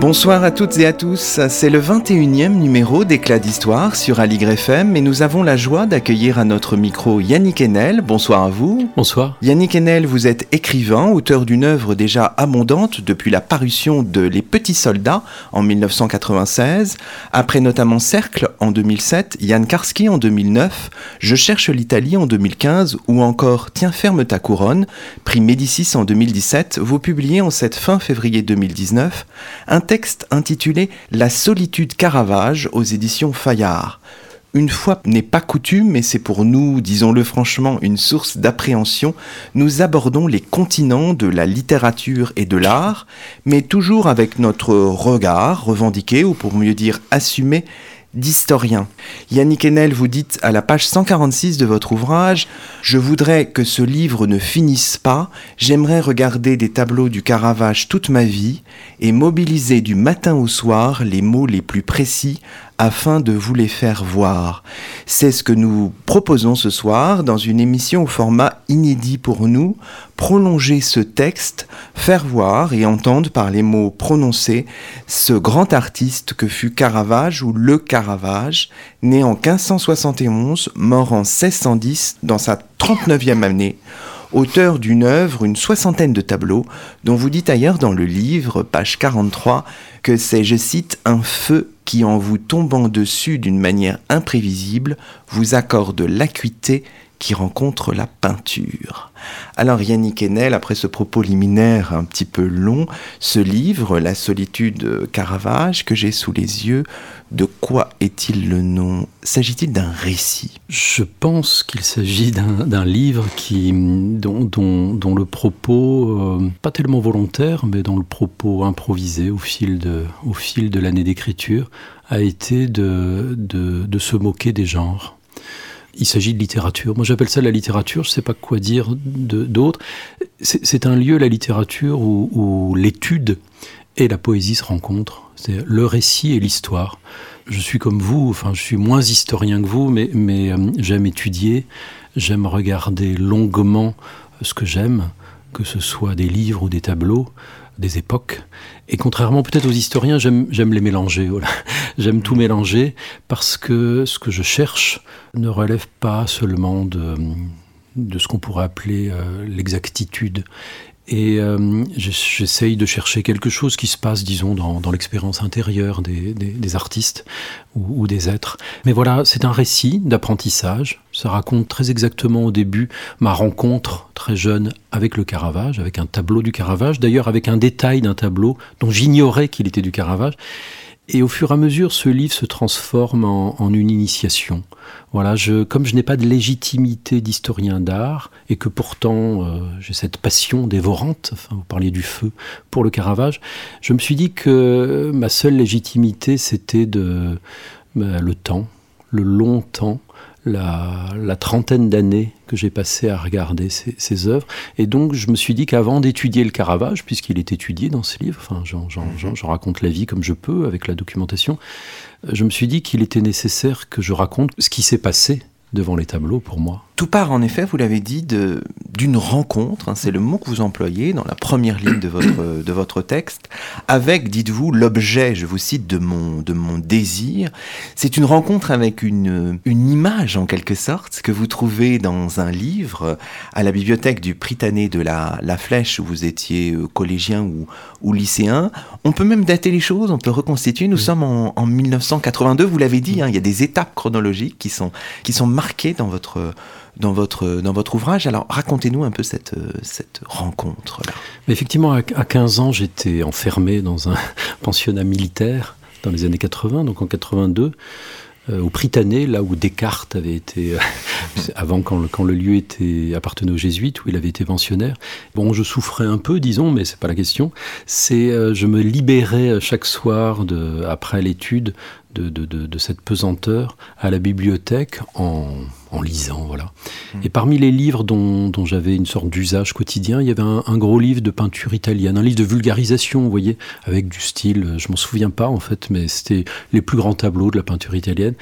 Bonsoir à toutes et à tous, c'est le 21e numéro d'Éclat d'Histoire sur Aligre FM et nous avons la joie d'accueillir à notre micro Yannick Enel. Bonsoir à vous. Bonsoir. Yannick Enel, vous êtes écrivain, auteur d'une œuvre déjà abondante depuis la parution de Les Petits Soldats en 1996, après notamment Cercle en 2007, Yann Karski en 2009, Je cherche l'Italie en 2015 ou encore Tiens ferme ta couronne, prix Médicis en 2017, vous publiez en cette fin février 2019 un texte intitulé La solitude Caravage aux éditions Fayard. Une fois n'est pas coutume, mais c'est pour nous, disons-le franchement, une source d'appréhension, nous abordons les continents de la littérature et de l'art, mais toujours avec notre regard revendiqué, ou pour mieux dire assumé, d'historien. Yannick Enel, vous dites à la page 146 de votre ouvrage Je voudrais que ce livre ne finisse pas, j'aimerais regarder des tableaux du Caravage toute ma vie et mobiliser du matin au soir les mots les plus précis afin de vous les faire voir. C'est ce que nous proposons ce soir dans une émission au format inédit pour nous, prolonger ce texte, faire voir et entendre par les mots prononcés ce grand artiste que fut Caravage ou le Caravage, né en 1571, mort en 1610 dans sa 39e année auteur d'une œuvre, une soixantaine de tableaux, dont vous dites ailleurs dans le livre, page 43, que c'est, je cite, un feu qui, en vous tombant dessus d'une manière imprévisible, vous accorde l'acuité qui rencontre la peinture. Alors Yannick Enel, après ce propos liminaire un petit peu long, ce livre, La solitude Caravage, que j'ai sous les yeux, de quoi est-il le nom? S'agit-il d'un récit? Je pense qu'il s'agit d'un livre qui, dont, le propos, euh, pas tellement volontaire, mais dont le propos improvisé au fil de, l'année d'écriture, a été de se moquer des genres il s'agit de littérature. Moi, j'appelle ça la littérature. Je ne sais pas quoi dire d'autre. C'est un lieu, la littérature, où, l'étude et la poésie se rencontrent. C'est le récit et l'histoire. Je suis comme vous, enfin, je suis moins historien que vous, mais, euh, j'aime étudier, j'aime regarder longuement ce que j'aime, que ce soit des livres ou des tableaux des époques. Et contrairement peut-être aux historiens, j'aime les mélanger. Voilà. J'aime tout mélanger parce que ce que je cherche ne relève pas seulement de, de ce qu'on pourrait appeler euh, l'exactitude. Et euh, j'essaye de chercher quelque chose qui se passe, disons, dans, dans l'expérience intérieure des, des, artistes ou, des êtres. Mais voilà, c'est un récit d'apprentissage. Ça raconte très exactement au début ma rencontre très jeune avec le Caravage, avec un tableau du Caravage, d'ailleurs avec un détail d'un tableau dont j'ignorais qu'il était du Caravage. Et au fur et à mesure, ce livre se transforme en, une initiation. Voilà, comme je n'ai pas de légitimité d'historien d'art et que pourtant euh, j'ai cette passion dévorante, enfin vous parliez du feu pour le Caravage, je me suis dit que ma seule légitimité c'était de bah, le temps, le long temps la, trentaine d'années que j'ai passé à regarder ces, œuvres. Et donc, je me suis dit qu'avant d'étudier le Caravage, puisqu'il est étudié dans ce livre, enfin, j'en raconte la vie comme je peux avec la documentation, je me suis dit qu'il était nécessaire que je raconte ce qui s'est passé devant les tableaux pour moi. Tout part en effet, vous l'avez dit, d'une rencontre, hein, c'est le mot que vous employez dans la première ligne de votre, de votre texte, avec, dites-vous, l'objet, je vous cite, de mon, de mon désir. C'est une rencontre avec une, une image, en quelque sorte, que vous trouvez dans un livre à la bibliothèque du Pritané de la, la Flèche, où vous étiez euh, collégien ou, ou lycéen. On peut même dater les choses, on peut reconstituer. Nous sommes en, en, 1982, vous l'avez dit, hein, il y a des étapes chronologiques qui sont, qui sont marquées dans votre dans votre, dans votre ouvrage. Alors racontez-nous un peu cette, cette rencontre-là. Effectivement, à 15 ans, j'étais enfermé dans un pensionnat militaire dans les années 80, donc en 82. au Prytanée, là où Descartes avait été, avant quand le, quand le, lieu était, appartenait aux jésuites, où il avait été pensionnaire. Bon, je souffrais un peu, disons, mais c'est pas la question. C'est, je me libérais chaque soir, après l'étude, de, de, de, cette pesanteur à la bibliothèque en, en lisant. Voilà. Hmm. Et parmi les livres dont, dont j'avais une sorte d'usage quotidien, il y avait un, un, gros livre de peinture italienne, un livre de vulgarisation, vous voyez, avec du style, je m'en souviens pas en fait, mais c'était les plus grands tableaux de la peinture italienne.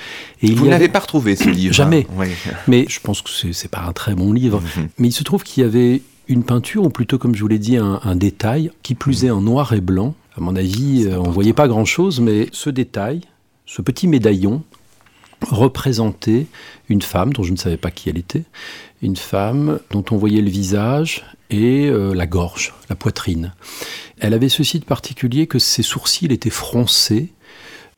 Et vous n'avez pas retrouvé ce livre Jamais. Hein mais je pense que c'est pas un très bon livre. Hmm. Mais il se trouve qu'il y avait une peinture, ou plutôt comme je vous l'ai dit, un, un, détail, qui plus est en noir et blanc. À mon avis, euh, on voyait pas grand-chose, mais ce détail, ce petit médaillon représentait une femme dont je ne savais pas qui elle était, une femme dont on voyait le visage et euh, la gorge, la poitrine. Elle avait ceci de particulier que ses sourcils étaient froncés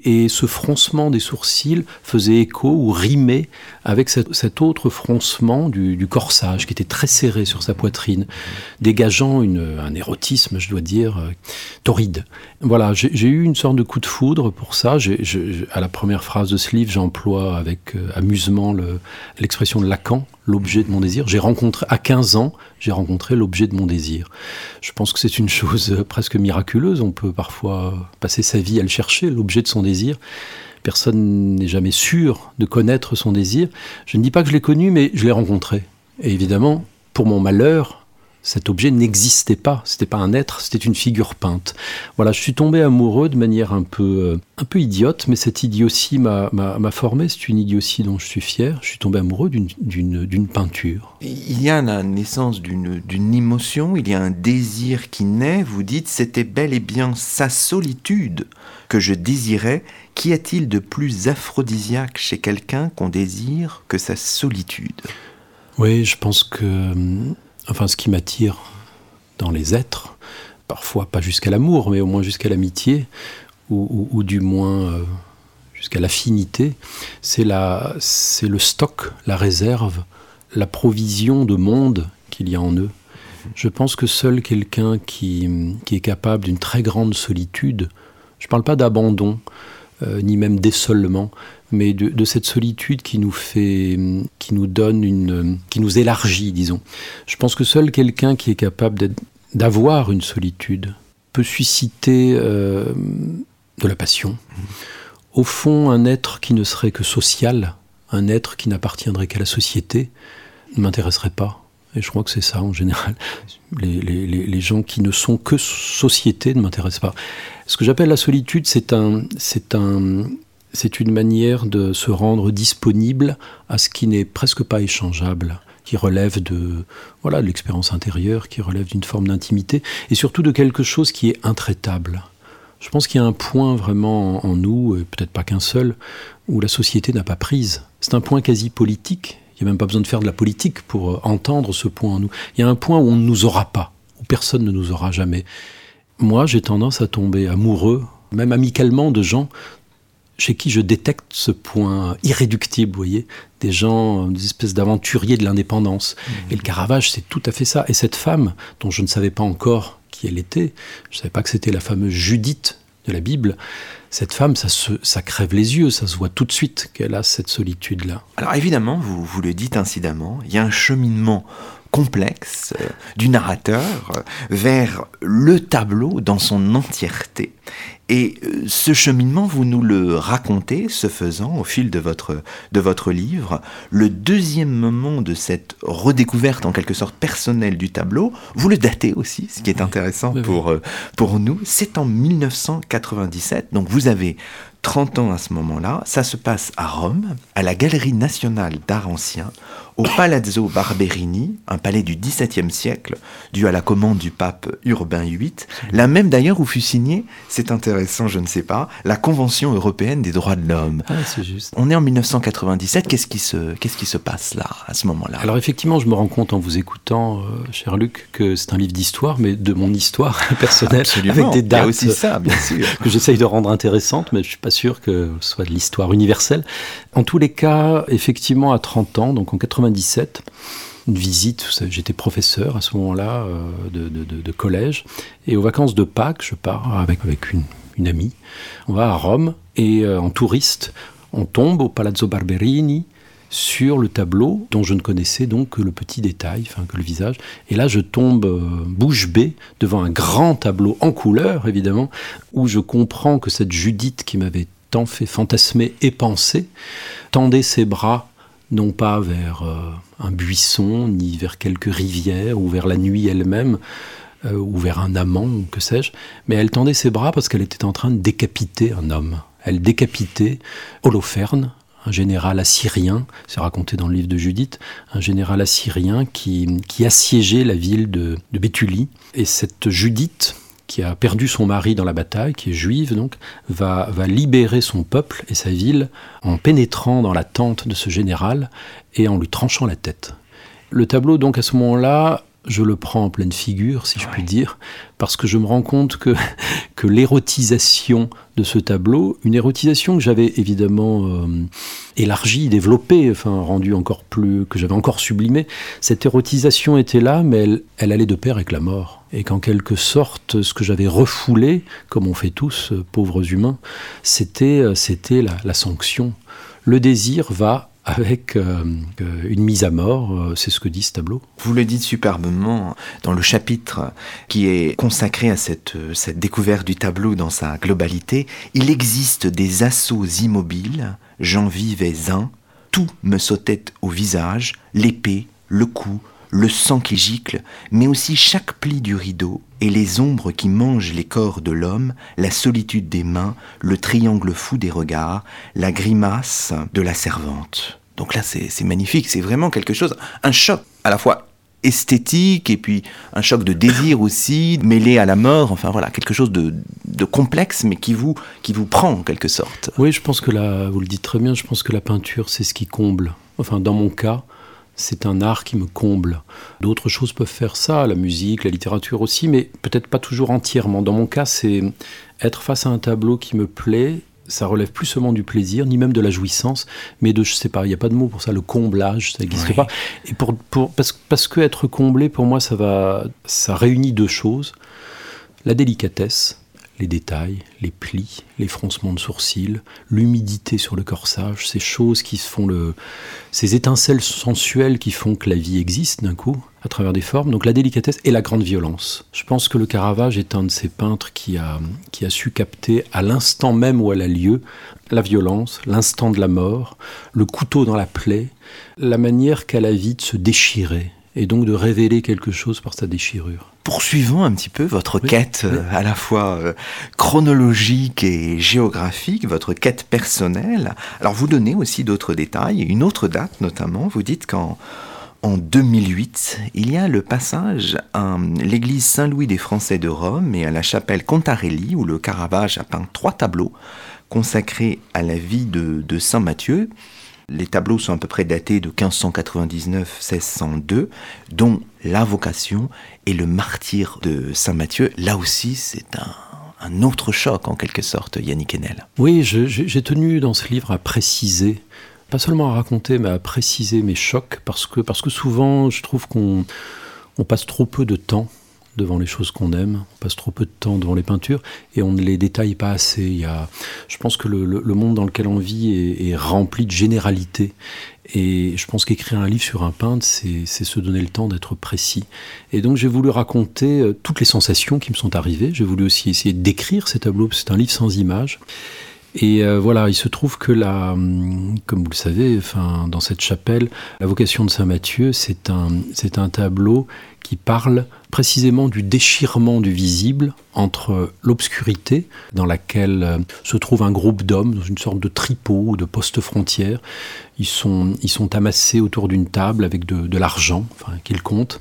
et ce froncement des sourcils faisait écho ou rimait avec cet, autre froncement du, corsage qui était très serré sur sa poitrine, dégageant un érotisme, je dois dire, euh, torride. Voilà, j'ai eu une sorte de coup de foudre pour ça. à la première phrase de ce livre, j'emploie avec euh, amusement l'expression de Lacan, l'objet de mon désir. J'ai rencontré, à 15 ans, j'ai rencontré l'objet de mon désir. Je pense que c'est une chose euh, presque miraculeuse. On peut parfois passer sa vie à le chercher, l'objet de son désir. Personne n'est jamais sûr de connaître son désir. Je ne dis pas que je l'ai connu, mais je l'ai rencontré. Et évidemment, pour mon malheur, cet objet n'existait pas, c'était pas un être, c'était une figure peinte. Voilà, je suis tombé amoureux de manière un peu, euh, un peu idiote, mais cette idiotie m'a formé, c'est une idiotie dont je suis fier. Je suis tombé amoureux d'une peinture. Il y a la naissance d'une émotion, il y a un désir qui naît, vous dites, c'était bel et bien sa solitude que je désirais. Qu'y a-t-il de plus aphrodisiaque chez quelqu'un qu'on désire que sa solitude? Oui, je pense que hum, enfin ce qui m'attire dans les êtres, parfois pas jusqu'à l'amour, mais au moins jusqu'à l'amitié, ou, du moins euh, jusqu'à l'affinité, c'est le stock, la réserve, la provision de monde qu'il y a en eux. Je pense que seul quelqu'un qui, qui, est capable d'une très grande solitude, je ne parle pas d'abandon, euh, ni même d'essolement, mais de, cette solitude qui nous fait, qui nous donne une, qui nous élargit, disons. Je pense que seul quelqu'un qui est capable d'avoir une solitude peut susciter euh, de la passion. Au fond, un être qui ne serait que social, un être qui n'appartiendrait qu'à la société, ne m'intéresserait pas. Et je crois que c'est ça en général. Les, les, les, gens qui ne sont que société ne m'intéressent pas. Ce que j'appelle la solitude, c'est un, c'est un, c'est une manière de se rendre disponible à ce qui n'est presque pas échangeable, qui relève de voilà de l'expérience intérieure, qui relève d'une forme d'intimité, et surtout de quelque chose qui est intraitable. Je pense qu'il y a un point vraiment en nous, et peut-être pas qu'un seul, où la société n'a pas prise. C'est un point quasi politique. Il n'y a même pas besoin de faire de la politique pour euh, entendre ce point en nous. Il y a un point où on ne nous aura pas, où personne ne nous aura jamais. Moi, j'ai tendance à tomber amoureux, même amicalement, de gens chez qui je détecte ce point irréductible, vous voyez, des gens, des espèces d'aventuriers de l'indépendance. Mmh. Et le Caravage, c'est tout à fait ça. Et cette femme, dont je ne savais pas encore qui elle était, je ne savais pas que c'était la fameuse Judith de la Bible, cette femme, ça, se, crève les yeux, ça se voit tout de suite qu'elle a cette solitude-là. Alors évidemment, vous, vous le dites incidemment, il y a un cheminement complexe euh, du narrateur euh, vers le tableau dans son entièreté. Et euh, ce cheminement, vous nous le racontez, ce faisant, au fil de votre, de votre livre. Le deuxième moment de cette redécouverte, en quelque sorte personnelle du tableau, vous le datez aussi, ce qui est intéressant pour, pour nous, c'est en 1997. Donc vous avez 30 ans à ce moment-là. Ça se passe à Rome, à la Galerie nationale d'art ancien, au Palazzo Barberini, un palais du XVIIe siècle, dû à la commande du pape Urbain VIII, la même d'ailleurs où fut signée, c'est intéressant, je ne sais pas, la Convention européenne des droits de l'homme. Ah, c'est juste. On est en 1997, qu'est-ce qui se, qu'est-ce qui se passe là, à ce moment-là? Alors effectivement, je me rends compte en vous écoutant, euh, cher Luc, que c'est un livre d'histoire, mais de mon histoire personnelle, avec des dates aussi ça, bien sûr. que j'essaye de rendre intéressantes, mais je suis pas sûr que ce soit de l'histoire universelle. En tous les cas, effectivement, à 30 ans, donc en 97, une visite, j'étais professeur à ce moment-là euh, de, collège, et aux vacances de Pâques, je pars avec, avec une, amie, on va à Rome, et euh, en touriste, On tombe au Palazzo Barberini, sur le tableau dont je ne connaissais donc que le petit détail, enfin que le visage. Et là, je tombe euh, bouche bée devant un grand tableau en couleur, évidemment, où je comprends que cette Judith qui m'avait tant fait fantasmer et penser tendait ses bras non pas vers euh, un buisson, ni vers quelques rivières, ou vers la nuit elle-même, euh, ou vers un amant, ou que sais-je, mais elle tendait ses bras parce qu'elle était en train de décapiter un homme. Elle décapitait Holoferne, un général assyrien, c'est raconté dans le livre de Judith, un général assyrien qui, qui assiégeait la ville de, de Béthulie. Et cette Judith, qui a perdu son mari dans la bataille, qui est juive donc, va, va libérer son peuple et sa ville en pénétrant dans la tente de ce général et en lui tranchant la tête. Le tableau, donc, à ce moment-là, je le prends en pleine figure, si je puis dire, parce que je me rends compte que, que l'érotisation de ce tableau, une érotisation que j'avais évidemment euh, élargie, développée, enfin rendue encore plus, que j'avais encore sublimée, cette érotisation était là, mais elle, elle allait de pair avec la mort. Et qu'en quelque sorte, ce que j'avais refoulé, comme on fait tous, euh, pauvres humains, c'était, euh, c'était la, la sanction. Le désir va avec euh, une mise à mort, euh, c'est ce que dit ce tableau. Vous le dites superbement dans le chapitre qui est consacré à cette, cette découverte du tableau dans sa globalité. Il existe des assauts immobiles, j'en vivais un, tout me sautait au visage, l'épée, le cou, le sang qui gicle, mais aussi chaque pli du rideau et les ombres qui mangent les corps de l'homme, la solitude des mains, le triangle fou des regards, la grimace de la servante. Donc là, c'est magnifique, c'est vraiment quelque chose, un choc à la fois esthétique et puis un choc de désir aussi, mêlé à la mort, enfin voilà, quelque chose de, de, complexe mais qui vous, qui vous prend en quelque sorte. Oui, je pense que la, vous le dites très bien, je pense que la peinture c'est ce qui comble. Enfin, dans mon cas, c'est un art qui me comble. D'autres choses peuvent faire ça, la musique, la littérature aussi, mais peut-être pas toujours entièrement. Dans mon cas, c'est être face à un tableau qui me plaît. Ça relève plus seulement du plaisir, ni même de la jouissance, mais de, je sais pas, il n'y a pas de mot pour ça, le comblage, ça n'existe pas. Et pour, parce, parce que être comblé, pour moi, ça va, ça réunit deux choses. La délicatesse, les détails, les plis, les froncements de sourcils, l'humidité sur le corsage, ces choses qui font le, ces étincelles sensuelles qui font que la vie existe d'un coup à travers des formes. Donc la délicatesse et la grande violence. Je pense que le Caravage est un de ces peintres qui a, qui a su capter à l'instant même où elle a lieu la violence, l'instant de la mort, le couteau dans la plaie, la manière qu'a la vie de se déchirer et donc de révéler quelque chose par sa déchirure. Poursuivons un petit peu votre quête euh, à la fois euh, chronologique et géographique, votre quête personnelle. Alors vous donnez aussi d'autres détails, une autre date notamment, vous dites qu'en en 2008, il y a le passage à l'église Saint-Louis des Français de Rome et à la chapelle Contarelli où le Caravage a peint trois tableaux consacrés à la vie de, de Saint Matthieu. Les tableaux sont à peu près datés de 1599-1602, dont l'invocation et le martyr de Saint Matthieu. Là aussi, c'est un, autre choc en quelque sorte, Yannick Enel. Oui, j'ai tenu dans ce livre à préciser, pas seulement à raconter, mais à préciser mes chocs, parce que, parce que souvent, je trouve qu'on on passe trop peu de temps devant les choses qu'on aime, on passe trop peu de temps devant les peintures et on ne les détaille pas assez. Il y a, je pense que le, monde dans lequel on vit est, rempli de généralités et je pense qu'écrire un livre sur un peintre, c'est se donner le temps d'être précis. Et donc j'ai voulu raconter euh, toutes les sensations qui me sont arrivées, j'ai voulu aussi essayer d'écrire ces tableaux, c'est un livre sans images. Et euh, voilà, il se trouve que la, hum, comme vous le savez, enfin, dans cette chapelle, la vocation de Saint Matthieu, c'est un, c'est un tableau qui parle précisément du déchirement du visible entre l'obscurité dans laquelle euh, se trouve un groupe d'hommes dans une sorte de tripot ou de poste frontière. Ils sont, ils sont amassés autour d'une table avec de, l'argent, enfin, qu'ils comptent.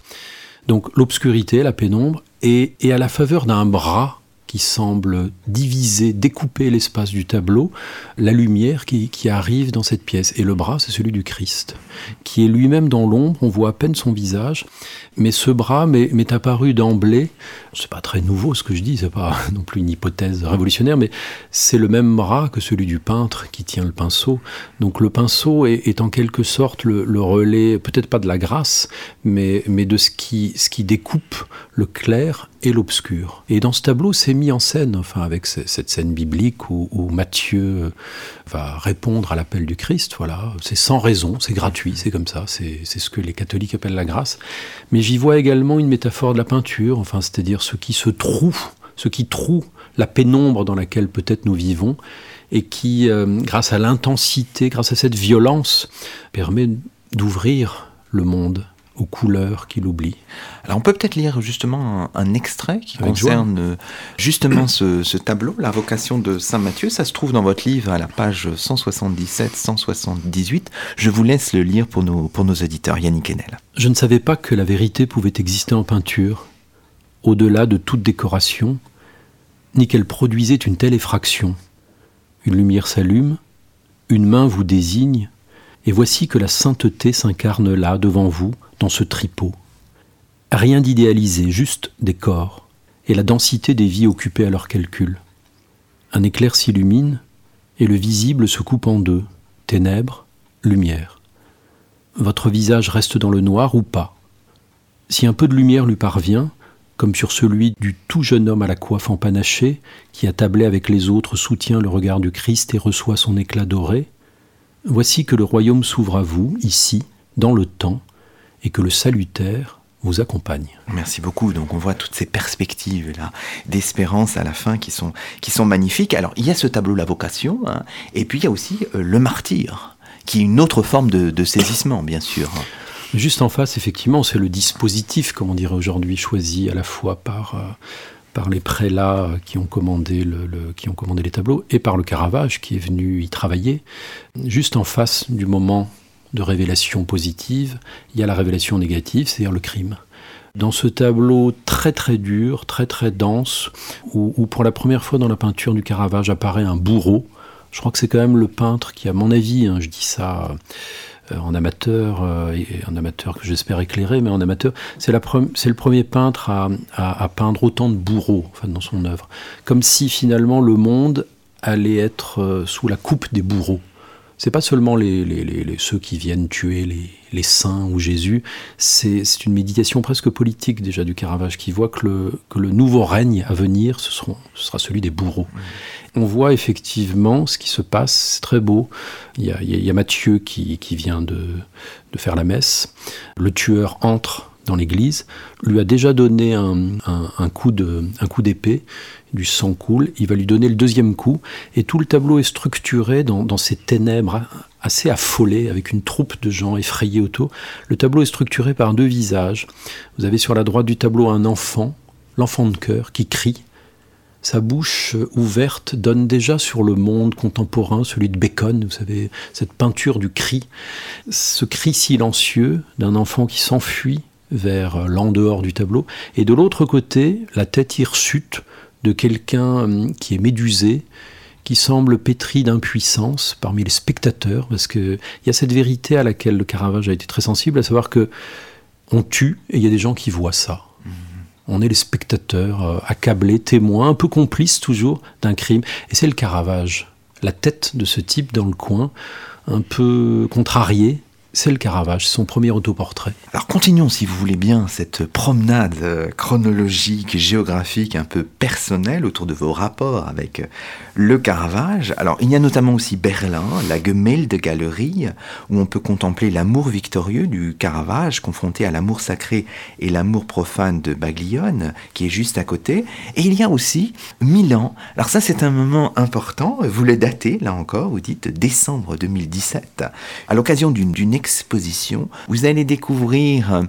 Donc l'obscurité, la pénombre, et à la faveur d'un bras qui semble diviser, découper l'espace du tableau, la lumière qui, arrive dans cette pièce. Et le bras, c'est celui du Christ, qui est lui-même dans l'ombre, on voit à peine son visage, mais ce bras m'est apparu d'emblée, c'est pas très nouveau ce que je dis, c'est pas non plus une hypothèse révolutionnaire, mais c'est le même bras que celui du peintre qui tient le pinceau. Donc le pinceau est, est en quelque sorte le, le relais, peut-être pas de la grâce, mais, mais de ce qui, ce qui découpe le clair et l'obscur. Et dans ce tableau, c'est mis en scène, enfin avec cette scène biblique où, Matthieu euh, va répondre à l'appel du Christ. Voilà, c'est sans raison, c'est gratuit, c'est comme ça, c'est ce que les catholiques appellent la grâce. Mais j'y vois également une métaphore de la peinture, enfin c'est-à-dire ce qui se trouve, ce qui troue la pénombre dans laquelle peut-être nous vivons et qui, euh, grâce à l'intensité, grâce à cette violence, permet d'ouvrir le monde aux couleurs qu'il oublie. Alors on peut peut-être lire justement un, extrait qui concerne euh, justement ce, tableau, la vocation de Saint Matthieu. Ça se trouve dans votre livre à la page 177-178. Je vous laisse le lire pour nos, pour nos auditeurs. Yannick Enel. Je ne savais pas que la vérité pouvait exister en peinture, au-delà de toute décoration, ni qu'elle produisait une telle effraction. Une lumière s'allume, une main vous désigne, et voici que la sainteté s'incarne là, devant vous, dans ce tripot. Rien d'idéalisé, juste des corps, et la densité des vies occupées à leur calcul. Un éclair s'illumine, et le visible se coupe en deux, ténèbres, lumière. Votre visage reste dans le noir ou pas? Si un peu de lumière lui parvient, comme sur celui du tout jeune homme à la coiffe empanachée, qui attablé avec les autres soutient le regard du Christ et reçoit son éclat doré, voici que le royaume s'ouvre à vous, ici, dans le temps, et que le salutaire vous accompagne. Merci beaucoup. Donc on voit toutes ces perspectives là d'espérance à la fin qui sont qui sont magnifiques. Alors il y a ce tableau la vocation, hein, et puis il y a aussi euh, le martyr, qui est une autre forme de, saisissement, bien sûr. Juste en face, effectivement, c'est le dispositif, comme on dirait aujourd'hui, choisi à la fois par euh, par les prélats qui ont commandé le, qui ont commandé les tableaux et par le Caravage qui est venu y travailler. Juste en face du moment de révélation positive, il y a la révélation négative, c'est-à-dire le crime. Dans ce tableau très très dur, très très dense, où, pour la première fois dans la peinture du Caravage apparaît un bourreau, je crois que c'est quand même le peintre qui, à mon avis, hein, je dis ça euh, en amateur, euh, et un amateur que j'espère éclairer, mais en amateur, c'est le premier peintre à, peindre autant de bourreaux enfin, dans son œuvre. Comme si finalement le monde allait être euh, sous la coupe des bourreaux c'est pas seulement les, ceux qui viennent tuer les, saints ou Jésus, c'est une méditation presque politique déjà du Caravage qui voit que le, que le nouveau règne à venir, ce, sera celui des bourreaux. On voit effectivement ce qui se passe, c'est très beau. Il y a, il Matthieu qui, vient de, faire la messe, le tueur entre dans l'église, lui a déjà donné un, coup d'épée, du sang coule, il va lui donner le deuxième coup, et tout le tableau est structuré dans, ces ténèbres assez affolées, avec une troupe de gens effrayés autour. Le tableau est structuré par deux visages. Vous avez sur la droite du tableau un enfant, l'enfant de cœur, qui crie. Sa bouche ouverte donne déjà sur le monde contemporain, celui de Bacon, vous savez, cette peinture du cri, ce cri silencieux d'un enfant qui s'enfuit vers l'en dehors du tableau, et de l'autre côté, la tête hirsute de quelqu'un hum, qui est médusé, qui semble pétri d'impuissance parmi les spectateurs, parce qu'il y a cette vérité à laquelle le Caravage a été très sensible, à savoir que on tue et il y a des gens qui voient ça. Mm-hmm. On est les spectateurs, euh, accablés, témoins, un peu complices toujours d'un crime. Et c'est le Caravage, la tête de ce type dans le coin, un peu contrarié, c'est le Caravage, son premier autoportrait. Alors continuons, si vous voulez bien, cette promenade euh, chronologique, géographique, un peu personnelle autour de vos rapports avec euh, le Caravage. Alors il y a notamment aussi Berlin, la Galerie, où on peut contempler l'amour victorieux du Caravage, confronté à l'amour sacré et l'amour profane de Baglione, qui est juste à côté. Et il y a aussi Milan. Alors ça c'est un moment important, vous le datez, là encore, vous dites décembre 2017, à l'occasion d'une exposition, vous allez découvrir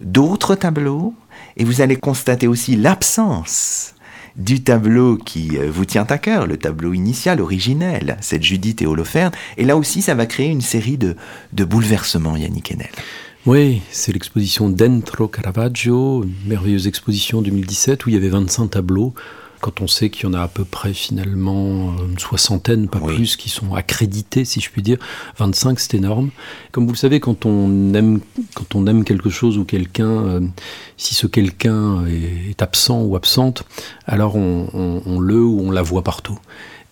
d'autres tableaux et vous allez constater aussi l'absence du tableau qui euh, vous tient à cœur, le tableau initial, originel, cette Judith et Holoferne. Et là aussi, ça va créer une série de, de bouleversements, Yannick Enel. Oui, c'est l'exposition Dentro Caravaggio, merveilleuse exposition 2017 où il y avait 25 tableaux quand on sait qu'il y en a à peu près finalement une soixantaine, pas plus, qui sont accrédités, si je puis dire. 25, c'est énorme. Comme vous le savez, quand on aime, quand on aime quelque chose ou quelqu'un, euh, si ce quelqu'un est, absent ou absente, alors on, le ou on la voit partout.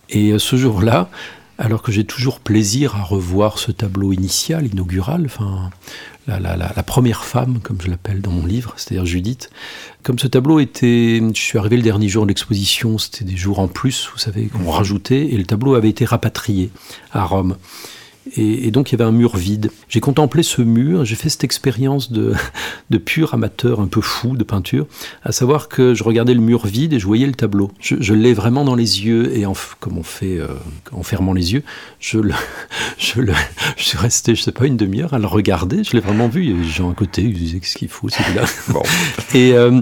Et euh, ce jour-là, alors que j'ai toujours plaisir à revoir ce tableau initial, inaugural, enfin, la, la, première femme, comme je l'appelle dans mon livre, c'est-à-dire Judith. Comme ce tableau était, je suis arrivé le dernier jour de l'exposition, c'était des jours en plus, vous savez, qu'on rajoutait, et le tableau avait été rapatrié à Rome. Et, donc il y avait un mur vide. J'ai contemplé ce mur, j'ai fait cette expérience de, de pur amateur un peu fou de peinture, à savoir que je regardais le mur vide et je voyais le tableau. Je, l'ai vraiment dans les yeux et en, comme on fait euh, en fermant les yeux, je, le, je, le, je suis resté, je sais pas, une demi-heure à le regarder. Je l'ai vraiment vu. Il y avait des gens à côté, ils disaient qu'est-ce qu'il faut, c'est là. Bon. Et euh,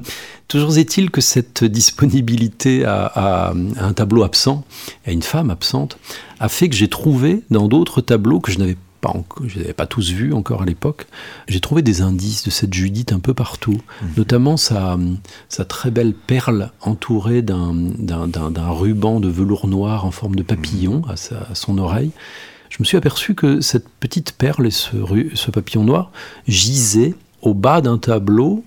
Toujours est-il que cette disponibilité à, un tableau absent, à une femme absente, a fait que j'ai trouvé dans d'autres tableaux que je n'avais pas, je n'avais pas tous vus encore à l'époque, j'ai trouvé des indices de cette Judith un peu partout, mhm. notamment sa, sa, très belle perle entourée d'un ruban de velours noir en forme de papillon mhm. à, son oreille. Je me suis aperçu que cette petite perle et ce, ce papillon noir gisaient au bas d'un tableau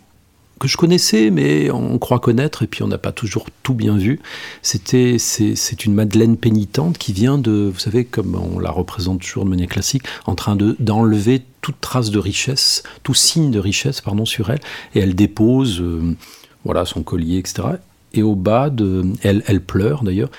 que je connaissais, mais on croit connaître, et puis on n'a pas toujours tout bien vu. C'était, c'est, une Madeleine pénitente qui vient de, vous savez, comme on la représente toujours de manière classique, en train de, d'enlever toute trace de richesse, tout signe de richesse, pardon, sur elle, et elle dépose, euh, voilà, son collier, etc. Et au bas de, elle, elle pleure d'ailleurs,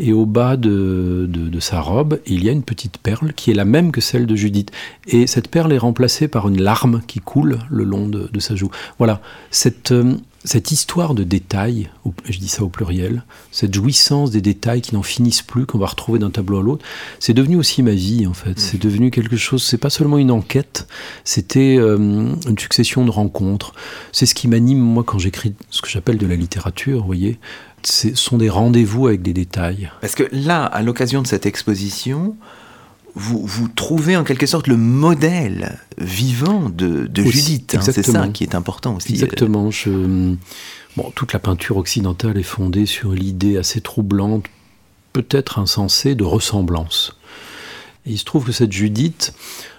et au bas de, sa robe, il y a une petite perle qui est la même que celle de Judith. Et cette perle est remplacée par une larme qui coule le long de, sa joue. Voilà, cette, euh, cette histoire de détails, je dis ça au pluriel, cette jouissance des détails qui n'en finissent plus, qu'on va retrouver d'un tableau à l'autre, c'est devenu aussi ma vie en fait. C'est devenu quelque chose, c'est pas seulement une enquête, c'était euh, une succession de rencontres. C'est ce qui m'anime moi quand j'écris ce que j'appelle de la littérature, vous voyez ce sont des rendez-vous avec des détails. Parce que là, à l'occasion de cette exposition, vous, vous, trouvez en quelque sorte le modèle vivant de, Judith. Hein, c'est ça qui est important aussi. Exactement. Je, bon, toute la peinture occidentale est fondée sur l'idée assez troublante, peut-être insensée, de ressemblance. Et il se trouve que cette Judith,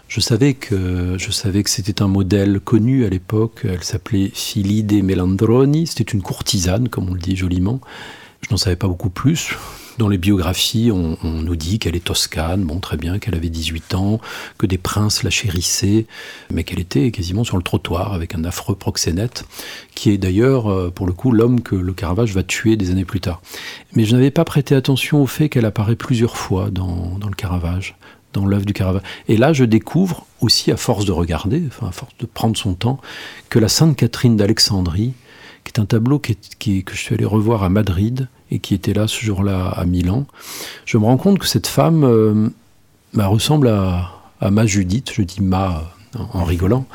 je savais que je savais que c'était un modèle connu à l'époque. Elle s'appelait Filide Melandroni. C'était une courtisane, comme on le dit joliment. Je n'en savais pas beaucoup plus. Dans les biographies, on, nous dit qu'elle est toscane, bon très bien, qu'elle avait 18 ans, que des princes la chérissaient, mais qu'elle était quasiment sur le trottoir avec un affreux proxénète, qui est d'ailleurs, euh, pour le coup, l'homme que le Caravage va tuer des années plus tard. Mais je n'avais pas prêté attention au fait qu'elle apparaît plusieurs fois dans, dans le Caravage dans l'œuvre du Caravage. Et là, je découvre aussi, à force de regarder, enfin, à force de prendre son temps, que la Sainte Catherine d'Alexandrie, qui est un tableau que je suis allé revoir à Madrid et qui était là ce jour-là à Milan, je me rends compte que cette femme euh, bah, ressemble à, ma Judith, je dis ma en, rigolant,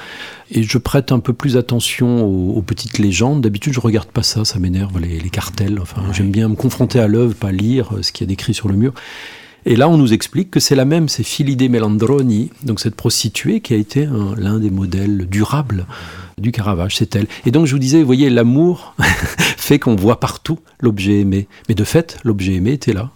et je prête un peu plus attention aux, petites légendes. D'habitude, je regarde pas ça, ça m'énerve, les, cartels. Enfin, j'aime bien me confronter à l'œuvre, pas lire ce qu'il y a décrit sur le mur. Et là, on nous explique que c'est la même, c'est Filide Melandroni, donc cette prostituée qui a été l'un des modèles durables du Caravage, c'est elle. Et donc je vous disais, vous voyez, l'amour fait qu'on voit partout l'objet aimé. Mais de fait, l'objet aimé était là.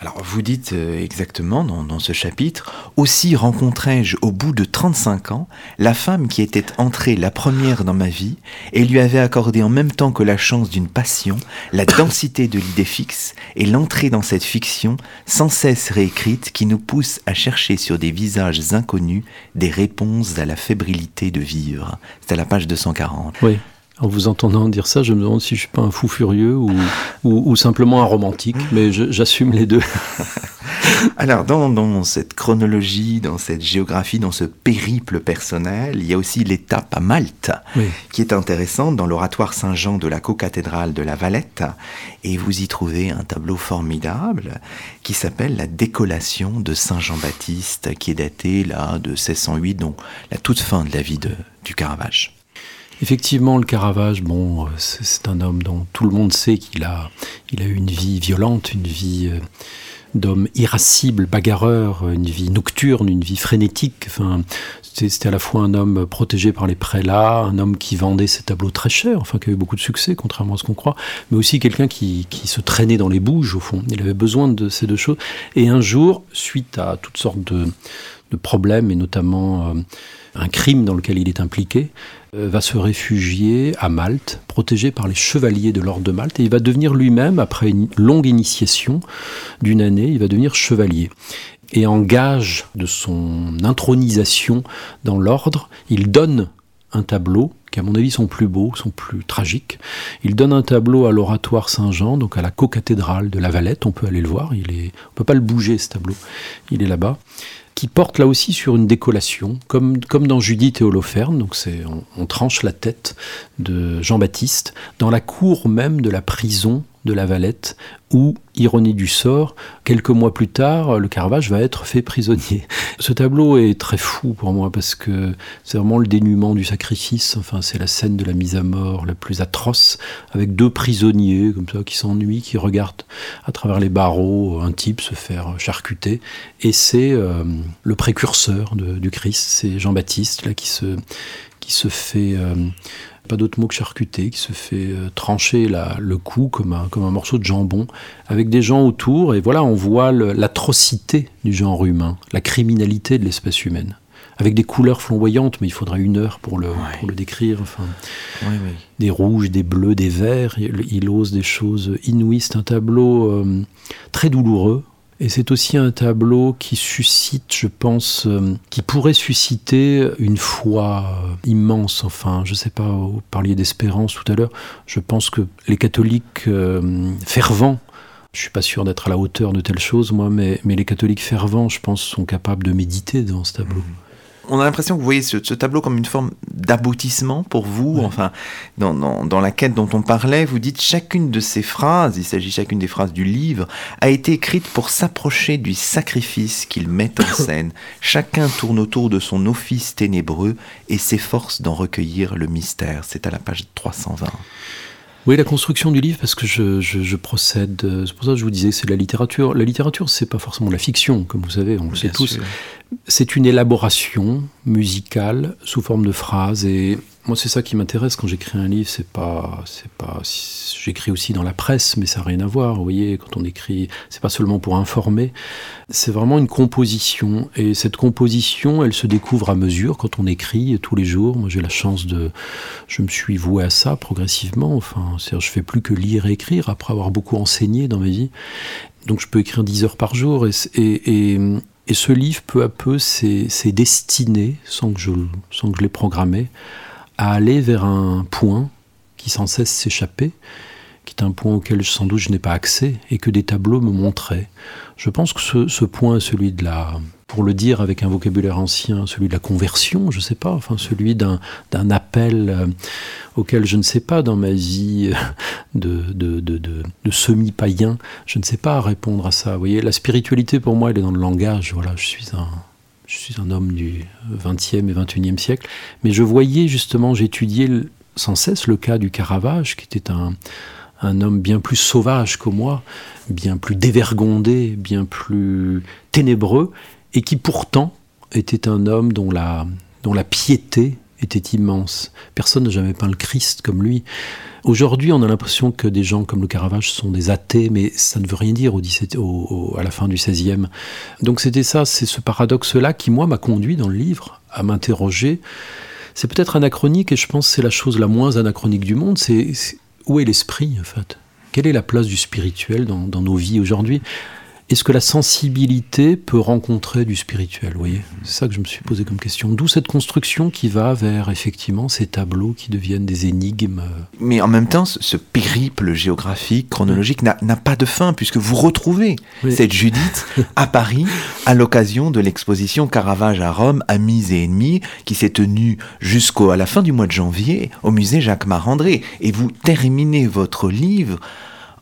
Alors vous dites euh, exactement dans, ce chapitre, aussi rencontrai-je au bout de 35 ans la femme qui était entrée la première dans ma vie et lui avait accordé en même temps que la chance d'une passion, la densité de l'idée fixe et l'entrée dans cette fiction sans cesse réécrite qui nous pousse à chercher sur des visages inconnus des réponses à la fébrilité de vivre. C'est à la page 240. Oui. En vous entendant dire ça, je me demande si je suis pas un fou furieux ou, ou, simplement un romantique, mais j'assume les deux. Alors, dans, dans, cette chronologie, dans cette géographie, dans ce périple personnel, il y a aussi l'étape à Malte, qui est intéressante dans l'oratoire Saint-Jean de la co-cathédrale de la Valette. Et vous y trouvez un tableau formidable qui s'appelle La décollation de Saint-Jean-Baptiste, qui est daté là de 1608, donc la toute fin de la vie de, du Caravage. Effectivement, le Caravage, bon, c'est un homme dont tout le monde sait qu'il a, il a eu une vie violente, une vie euh, d'homme irascible, bagarreur, une vie nocturne, une vie frénétique. Enfin, c'était à la fois un homme protégé par les prélats, un homme qui vendait ses tableaux très chers, enfin qui avait beaucoup de succès, contrairement à ce qu'on croit, mais aussi quelqu'un qui, qui, se traînait dans les bouges, au fond. Il avait besoin de ces deux choses. Et un jour, suite à toutes sortes de, de problèmes, et notamment euh, un crime dans lequel il est impliqué, euh, va se réfugier à Malte, protégé par les chevaliers de l'ordre de Malte, et il va devenir lui-même, après une longue initiation d'une année, il va devenir chevalier. Et en gage de son intronisation dans l'ordre, il donne un tableau qui à mon avis sont plus beaux, sont plus tragiques. Il donne un tableau à l'oratoire Saint-Jean, donc à la co-cathédrale de la Valette, on peut aller le voir, il est, on peut pas le bouger ce tableau, il est là-bas, qui porte là aussi sur une décollation, comme, dans Judith et Holoferne, on tranche la tête de Jean-Baptiste dans la cour même de la prison de la Valette, où, ironie du sort, quelques mois plus tard, le Caravage va être fait prisonnier. Ce tableau est très fou pour moi parce que c'est vraiment le dénuement du sacrifice. Enfin, c'est la scène de la mise à mort la plus atroce, avec deux prisonniers comme ça qui s'ennuient, qui regardent à travers les barreaux un type se faire charcuter. Et c'est euh, le précurseur du Christ, c'est Jean-Baptiste là qui se qui se fait euh, pas d'autre mot que charcuté, qui se fait euh, trancher le cou comme un, comme un morceau de jambon, avec des gens autour, et voilà, on voit l'atrocité du genre humain, la criminalité de l'espèce humaine avec des couleurs flamboyantes, mais il faudra une heure pour le, le décrire. Enfin, Des rouges, des bleus, des verts. Il, ose des choses inouïes. C'est un tableau euh, très douloureux, et c'est aussi un tableau qui suscite, je pense, euh, qui pourrait susciter une foi euh, immense. Enfin, je ne sais pas, vous parliez d'espérance tout à l'heure. Je pense que les catholiques euh, fervents, je ne suis pas sûr d'être à la hauteur de telle chose, moi, mais, les catholiques fervents, je pense, sont capables de méditer dans ce tableau. Mmh on a l'impression que vous voyez ce, tableau comme une forme d'aboutissement pour vous. Enfin, dans, la quête dont on parlait, vous dites chacune de ces phrases, il s'agit chacune des phrases du livre, a été écrite pour s'approcher du sacrifice qu'il met en scène. Chacun tourne autour de son office ténébreux et s'efforce d'en recueillir le mystère. C'est à la page 320. Oui, la construction du livre, parce que je, procède. C'est pour ça que je vous disais, c'est la littérature. La littérature, c'est pas forcément la fiction, comme vous savez, on le sait tous. C'est une élaboration musicale sous forme de phrases et moi, c'est ça qui m'intéresse quand j'écris un livre. C'est pas, c'est pas. J'écris aussi dans la presse, mais ça n'a rien à voir. Vous voyez, quand on écrit, c'est pas seulement pour informer. C'est vraiment une composition, et cette composition, elle se découvre à mesure quand on écrit tous les jours. Moi, j'ai la chance de, je me suis voué à ça progressivement. Enfin, c'est je fais plus que lire et écrire après avoir beaucoup enseigné dans ma vie. Donc, je peux écrire 10 heures par jour, et, et, et ce livre, peu à peu, s'est destiné, sans que je, sans que je l'ai programmé, à aller vers un point qui sans cesse s'échappait, qui est un point auquel sans doute je n'ai pas accès et que des tableaux me montraient. Je pense que ce, ce point est celui de la, pour le dire avec un vocabulaire ancien, celui de la conversion, je ne sais pas, enfin celui d'un appel euh, auquel je ne sais pas dans ma vie euh, de, de, de, de semi-païen, je ne sais pas répondre à ça. Vous voyez, la spiritualité pour moi, elle est dans le langage. Voilà, je suis un, je suis un homme du 20e et 21e siècle, mais je voyais justement, j'étudiais sans cesse le cas du Caravage, qui était un, homme bien plus sauvage que moi, bien plus dévergondé, bien plus ténébreux, et qui pourtant était un homme dont la piété était immense. Personne n'a jamais peint le Christ comme lui. Aujourd'hui, on a l'impression que des gens comme le Caravage sont des athées, mais ça ne veut rien dire au 17, à la fin du XVIe. Donc c'était ça, c'est ce paradoxe-là qui, moi, m'a conduit dans le livre à m'interroger. C'est peut-être anachronique, et je pense que c'est la chose la moins anachronique du monde, c'est où est l'esprit, en fait? Quelle est la place du spirituel dans, dans nos vies aujourd'hui? Est-ce que la sensibilité peut rencontrer du spirituel Vous voyez, c'est ça que je me suis posé comme question. D'où cette construction qui va vers effectivement ces tableaux qui deviennent des énigmes. Mais en même temps, ce périple géographique, chronologique n'a pas de fin puisque vous retrouvez cette Judith à Paris à l'occasion de l'exposition Caravage à Rome, Amis et ennemis, qui s'est tenue jusqu'à la fin du mois de janvier au musée Jacques Marandré. Et vous terminez votre livre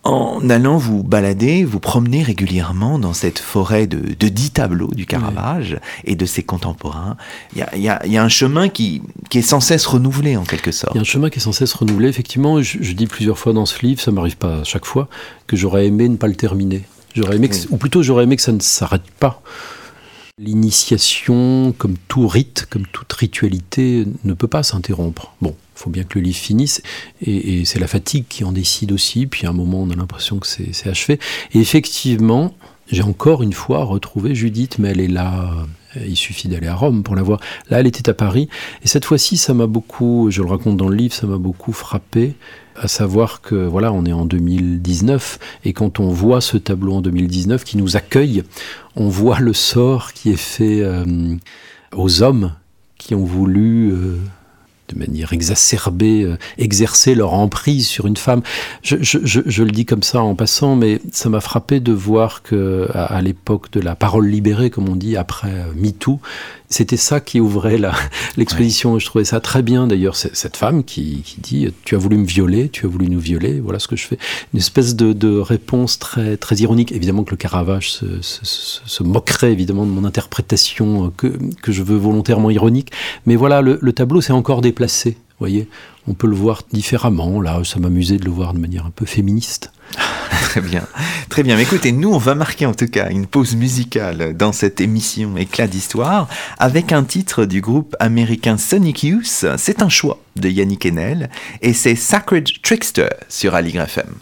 en allant vous balader, vous promener régulièrement dans cette forêt de, dix tableaux du Caravage et de ses contemporains. Il y a, un chemin qui, est sans cesse renouvelé en quelque sorte. Il y a un chemin qui est sans cesse renouvelé. Effectivement, je, dis plusieurs fois dans ce livre, ça m'arrive pas à chaque fois, que j'aurais aimé ne pas le terminer. J'aurais aimé, ou plutôt j'aurais aimé que ça ne s'arrête pas. L'initiation, comme tout rite, comme toute ritualité, ne peut pas s'interrompre. Bon, il faut bien que le livre finisse, et, c'est la fatigue qui en décide aussi, puis à un moment on a l'impression que c'est achevé. Et effectivement, J'ai encore une fois retrouvé Judith, mais elle est là. Il suffit d'aller à Rome pour la voir. Là, elle était à Paris. Et cette fois-ci, ça m'a beaucoup, je le raconte dans le livre, ça m'a beaucoup frappé. À savoir que, voilà, on est en 2019. Et quand on voit ce tableau en 2019 qui nous accueille, on voit le sort qui est fait euh, aux hommes qui ont voulu. Euh, de manière exacerbée, euh, exercer leur emprise sur une femme. Je, le dis comme ça en passant, mais ça m'a frappé de voir que à, l'époque de la parole libérée, comme on dit, après euh, MeToo, c'était ça qui ouvrait l'exposition. Je trouvais ça très bien d'ailleurs, cette femme qui, dit Tu as voulu me violer, tu as voulu nous violer, voilà ce que je fais. Une espèce de, réponse très, très ironique. Évidemment que le Caravage se, moquerait évidemment de mon interprétation que, que je veux volontairement ironique. Mais voilà, le, le tableau s'est encore déplacé. Vous voyez, on peut le voir différemment. Là, ça m'amusait de le voir de manière un peu féministe. Très bien. Très bien. écoutez, nous, on va marquer en tout cas une pause musicale dans cette émission Éclat d'histoire avec un titre du groupe américain Sonic Youth. C'est un choix de Yannick Enel et c'est Sacred Trickster sur Aligre FM.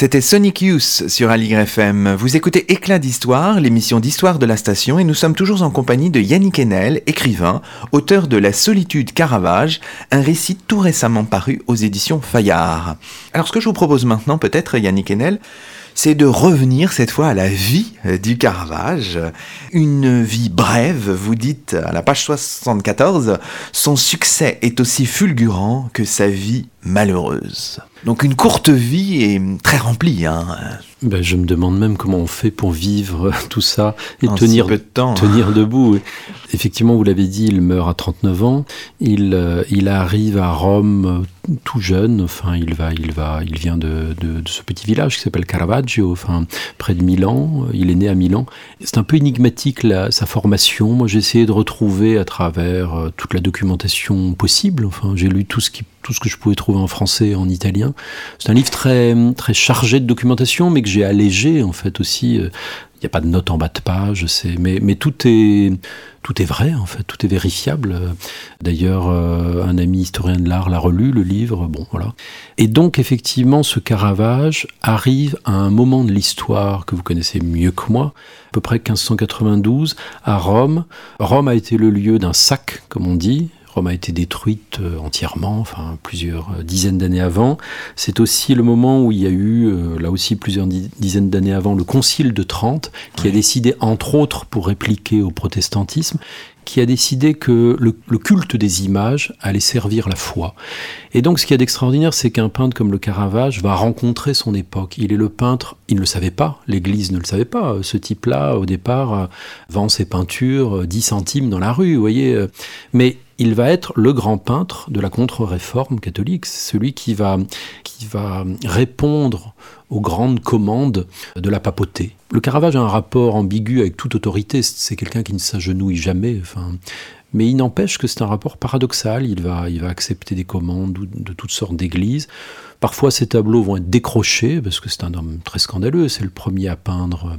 C'était Sonic Youth sur Aligre FM. Vous écoutez Éclat d'Histoire, l'émission d'histoire de la station, et nous sommes toujours en compagnie de Yannick Enel, écrivain, auteur de La solitude Caravage, un récit tout récemment paru aux éditions Fayard. Alors ce que je vous propose maintenant, peut-être, Yannick Enel, c'est de revenir cette fois à la vie du Caravage. Une vie brève, vous dites à la page 74, son succès est aussi fulgurant que sa vie malheureuse. Donc une courte vie et très remplie. Hein. Ben, je me demande même comment on fait pour vivre tout ça et tenir, tenir debout. Effectivement, vous l'avez dit, il meurt à 39 ans. Il, euh, il arrive à Rome euh, tout jeune. Enfin, il va, il va, il vient de, de, ce petit village qui s'appelle Caravaggio, enfin près de Milan. Il est né à Milan. C'est un peu énigmatique sa formation. Moi, j'ai essayé de retrouver à travers euh, toute la documentation possible. Enfin, j'ai lu tout ce qui tout ce que je pouvais trouver en français et en italien. C'est un livre très, très chargé de documentation, mais que j'ai allégé en fait aussi. Il n'y a pas de notes en bas de page, mais, mais tout est tout est vrai en fait, tout est vérifiable. D'ailleurs, euh, un ami historien de l'art l'a relu le livre, bon voilà. Et donc effectivement, ce Caravage arrive à un moment de l'histoire que vous connaissez mieux que moi, à peu près 1592 à Rome. Rome a été le lieu d'un sac, comme on dit, Rome a été détruite euh, entièrement, enfin plusieurs euh, dizaines d'années avant. C'est aussi le moment où il y a eu, euh, là aussi plusieurs dizaines d'années avant, le Concile de Trente, qui a décidé, entre autres, pour répliquer au protestantisme, qui a décidé que le, culte des images allait servir la foi. Et donc ce qui est d'extraordinaire, c'est qu'un peintre comme le Caravage va rencontrer son époque. Il est le peintre, il ne le savait pas, l'Église ne le savait pas. Ce type-là, au départ, vend ses peintures 10 centimes dans la rue, vous voyez. Mais il va être le grand peintre de la contre-réforme catholique, celui qui va, qui va répondre aux grandes commandes de la papauté. Le Caravage a un rapport ambigu avec toute autorité, c'est quelqu'un qui ne s'agenouille jamais, enfin, mais il n'empêche que c'est un rapport paradoxal, il va, il va accepter des commandes de toutes sortes d'églises. Parfois ces tableaux vont être décrochés, parce que c'est un homme très scandaleux, c'est le premier à peindre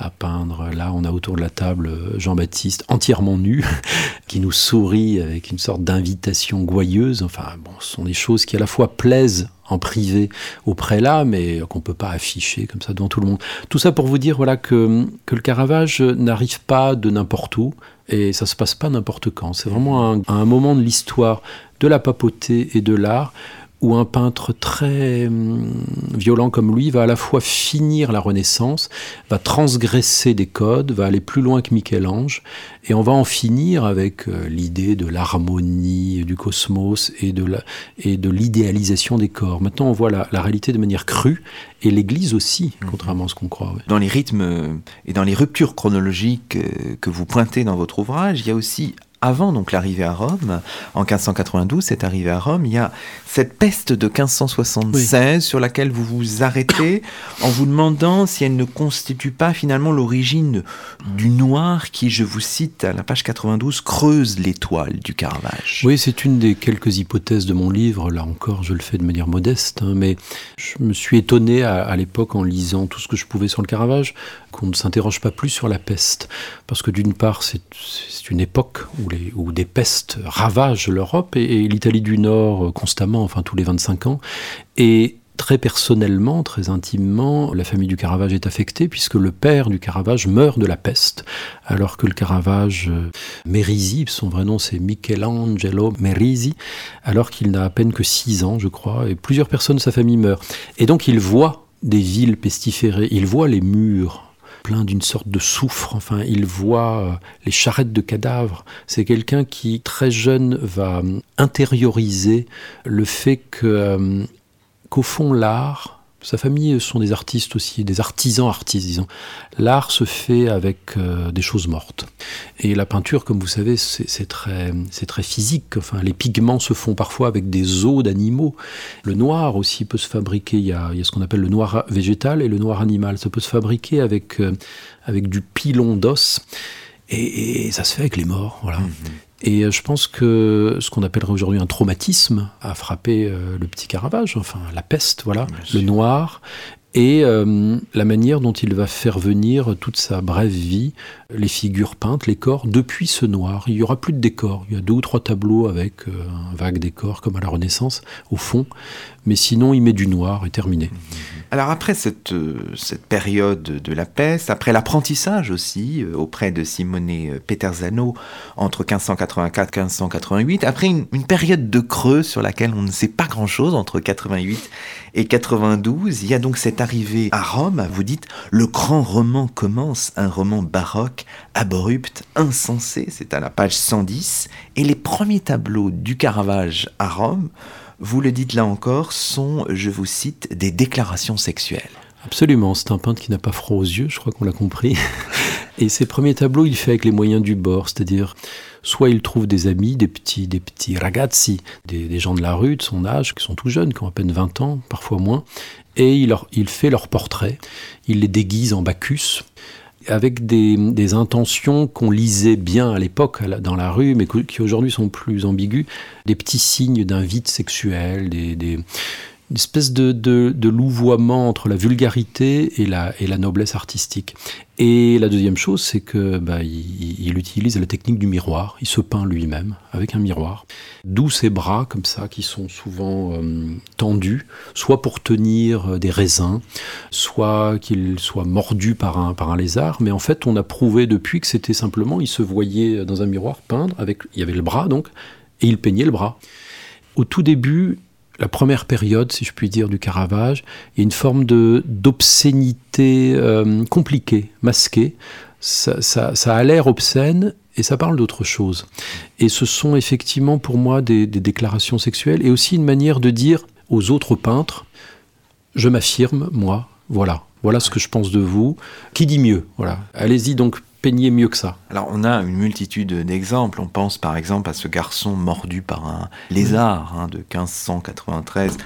à peindre. Là, on a autour de la table Jean-Baptiste entièrement nu, qui nous sourit avec une sorte d'invitation gouailleuse. Enfin, bon, ce sont des choses qui à la fois plaisent en privé au prélat, mais qu'on ne peut pas afficher comme ça devant tout le monde. Tout ça pour vous dire voilà, que, que le Caravage n'arrive pas de n'importe où, et ça se passe pas n'importe quand. C'est vraiment un, un moment de l'histoire de la papauté et de l'art où un peintre très hum, violent comme lui va à la fois finir la Renaissance, va transgresser des codes, va aller plus loin que Michel-Ange, et on va en finir avec euh, l'idée de l'harmonie du cosmos et de l'idéalisation des corps. Maintenant, on voit la, réalité de manière crue, et l'Église aussi, mhm. contrairement à ce qu'on croit. Dans les rythmes et dans les ruptures chronologiques euh, que vous pointez dans votre ouvrage, il y a aussi avant donc l'arrivée à Rome, en 1592, cette arrivée à Rome, il y a cette peste de 1576 sur laquelle vous vous arrêtez en vous demandant si elle ne constitue pas finalement l'origine du noir qui, je vous cite à la page 92, creuse l'étoile du Caravage. Oui, c'est une des quelques hypothèses de mon livre. Là encore, je le fais de manière modeste, hein, mais je me suis étonné à, à l'époque en lisant tout ce que je pouvais sur le Caravage qu'on ne s'interroge pas plus sur la peste. Parce que d'une part, c'est une époque où, les, où, des pestes ravagent l'Europe et, l'Italie du Nord euh, constamment, enfin tous les 25 ans. Et très personnellement, très intimement, la famille du Caravage est affectée puisque le père du Caravage meurt de la peste, alors que le Caravage euh, Merisi, son vrai nom c'est Michelangelo Merisi, alors qu'il n'a à peine que 6 ans, je crois, et plusieurs personnes de sa famille meurent. Et donc il voit des villes pestiférées, il voit les murs plein d'une sorte de soufre. Enfin, il voit euh, les charrettes de cadavres. C'est quelqu'un qui, très jeune, va euh, intérioriser le fait que, euh, qu'au fond, l'art, sa famille sont des artistes aussi, des artisans artistes, disons. L'art se fait avec euh, des choses mortes. Et la peinture, comme vous savez, c'est très, très physique. Enfin, les pigments se font parfois avec des os d'animaux. Le noir aussi peut se fabriquer. Il y a, ce qu'on appelle le noir végétal et le noir animal. Ça peut se fabriquer avec, euh, avec du pilon d'os. Et, ça se fait avec les morts. Voilà. Mmh et euh, je pense que ce qu'on appellerait aujourd'hui un traumatisme a frappé euh, le petit Caravage, enfin la peste, voilà, le noir, et euh, la manière dont il va faire venir toute sa brève vie les figures peintes, les corps, depuis ce noir. Il y aura plus de décor. Il y a deux ou trois tableaux avec un vague décor comme à la Renaissance au fond, mais sinon il met du noir et terminé. Mmh. Alors après cette, euh, cette période de la peste, après l'apprentissage aussi euh, auprès de Simone euh, Peterzano entre 1584 et 1588, après une, période de creux sur laquelle on ne sait pas grand-chose entre 88 et 92, il y a donc cette arrivée à Rome, vous dites, le grand roman commence, un roman baroque, abrupt, insensé, c'est à la page 110, et les premiers tableaux du Caravage à Rome vous le dites là encore, sont, je vous cite, des déclarations sexuelles. Absolument, c'est un peintre qui n'a pas froid aux yeux, je crois qu'on l'a compris. Et ses premiers tableaux, il fait avec les moyens du bord, c'est-à-dire soit il trouve des amis, des petits, des petits ragazzi, des, gens de la rue de son âge, qui sont tout jeunes, qui ont à peine 20 ans, parfois moins, et il, il fait leurs portraits, il les déguise en Bacchus, avec des, intentions qu'on lisait bien à l'époque dans la rue, mais qui aujourd'hui sont plus ambiguës, des petits signes d'un vide sexuel, des, une espèce de, de, louvoiement entre la vulgarité et la, et la noblesse artistique. Et la deuxième chose, c'est que bah, il, utilise la technique du miroir. Il se peint lui-même avec un miroir. D'où ses bras comme ça qui sont souvent euh, tendus, soit pour tenir euh, des raisins, soit qu'il soit mordu par un, par un lézard. Mais en fait, on a prouvé depuis que c'était simplement, il se voyait dans un miroir peindre avec, il y avait le bras donc, et il peignait le bras. Au tout début, la première période, si je puis dire, du Caravage, a une forme de d'obscénité euh, compliquée, masquée. Ça, ça, a l'air obscène et ça parle d'autre chose. Et ce sont effectivement pour moi des, des, déclarations sexuelles et aussi une manière de dire aux autres peintres, je m'affirme, moi, voilà, voilà ce que je pense de vous. Qui dit mieux? Voilà. Allez-y donc peignez mieux que ça. Alors on a une multitude d'exemples. On pense par exemple à ce garçon mordu par un lézard hein, de 1593.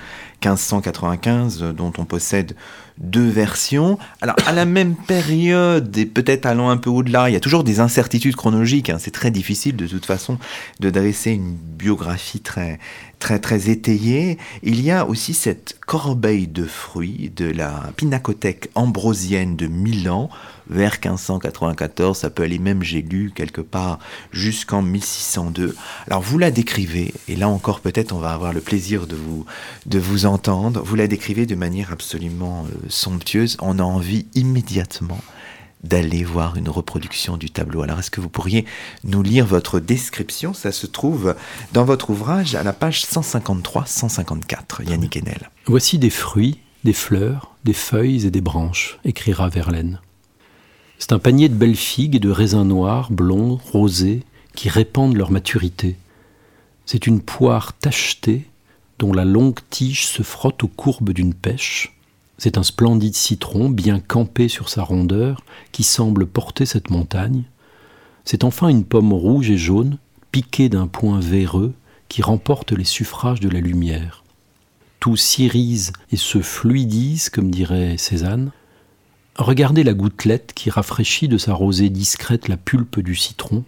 1595 dont on possède deux versions. Alors à la même période et peut-être allant un peu au-delà, il y a toujours des incertitudes chronologiques. Hein. C'est très difficile de toute façon de dresser une biographie très très très étayée. Il y a aussi cette corbeille de fruits de la pinacothèque ambrosienne de Milan vers 1594, ça peut aller même, j'ai lu quelque part, jusqu'en 1602. Alors vous la décrivez, et là encore peut-être on va avoir le plaisir de vous, de vous entendre, vous la décrivez de manière absolument euh, somptueuse, on a envie immédiatement d'aller voir une reproduction du tableau. Alors est-ce que vous pourriez nous lire votre description? Ça se trouve dans votre ouvrage à la page 153-154, Yannick Enel. Voici des fruits, des fleurs, des feuilles et des branches, écrira Verlaine. C'est un panier de belles figues et de raisins noirs, blonds, rosés, qui répandent leur maturité. C'est une poire tachetée dont la longue tige se frotte aux courbes d'une pêche. C'est un splendide citron, bien campé sur sa rondeur, qui semble porter cette montagne. C'est enfin une pomme rouge et jaune, piquée d'un point véreux, qui remporte les suffrages de la lumière. Tout s'irise et se fluidise, comme dirait Cézanne. Regardez la gouttelette qui rafraîchit de sa rosée discrète la pulpe du citron.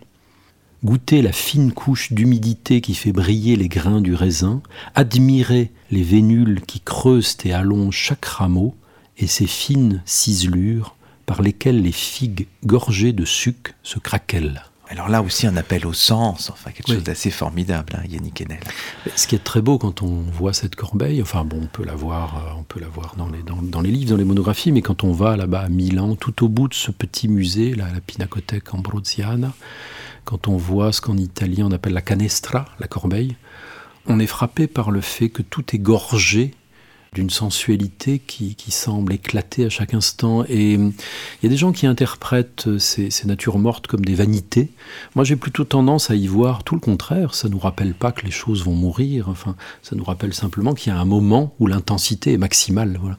Goûtez la fine couche d'humidité qui fait briller les grains du raisin. Admirez les vénules qui creusent et allongent chaque rameau et ces fines ciselures par lesquelles les figues gorgées de sucre se craquellent. Alors là aussi un appel au sens, enfin quelque chose d'assez formidable, hein, Yannick Enel. Ce qui est très beau quand on voit cette corbeille, enfin bon, on peut la voir, euh, on peut la voir dans les, dans, les livres, dans les monographies, mais quand on va là-bas à Milan, tout au bout de ce petit musée, là, la Pinacothèque Ambrosiana, quand on voit ce qu'en italien on appelle la canestra, la corbeille, on est frappé par le fait que tout est gorgé d'une sensualité qui, semble éclater à chaque instant. Et il y a des gens qui interprètent ces, natures mortes comme des vanités. Moi, j'ai plutôt tendance à y voir tout le contraire. Ça ne nous rappelle pas que les choses vont mourir. Enfin, ça nous rappelle simplement qu'il y a un moment où l'intensité est maximale. Voilà.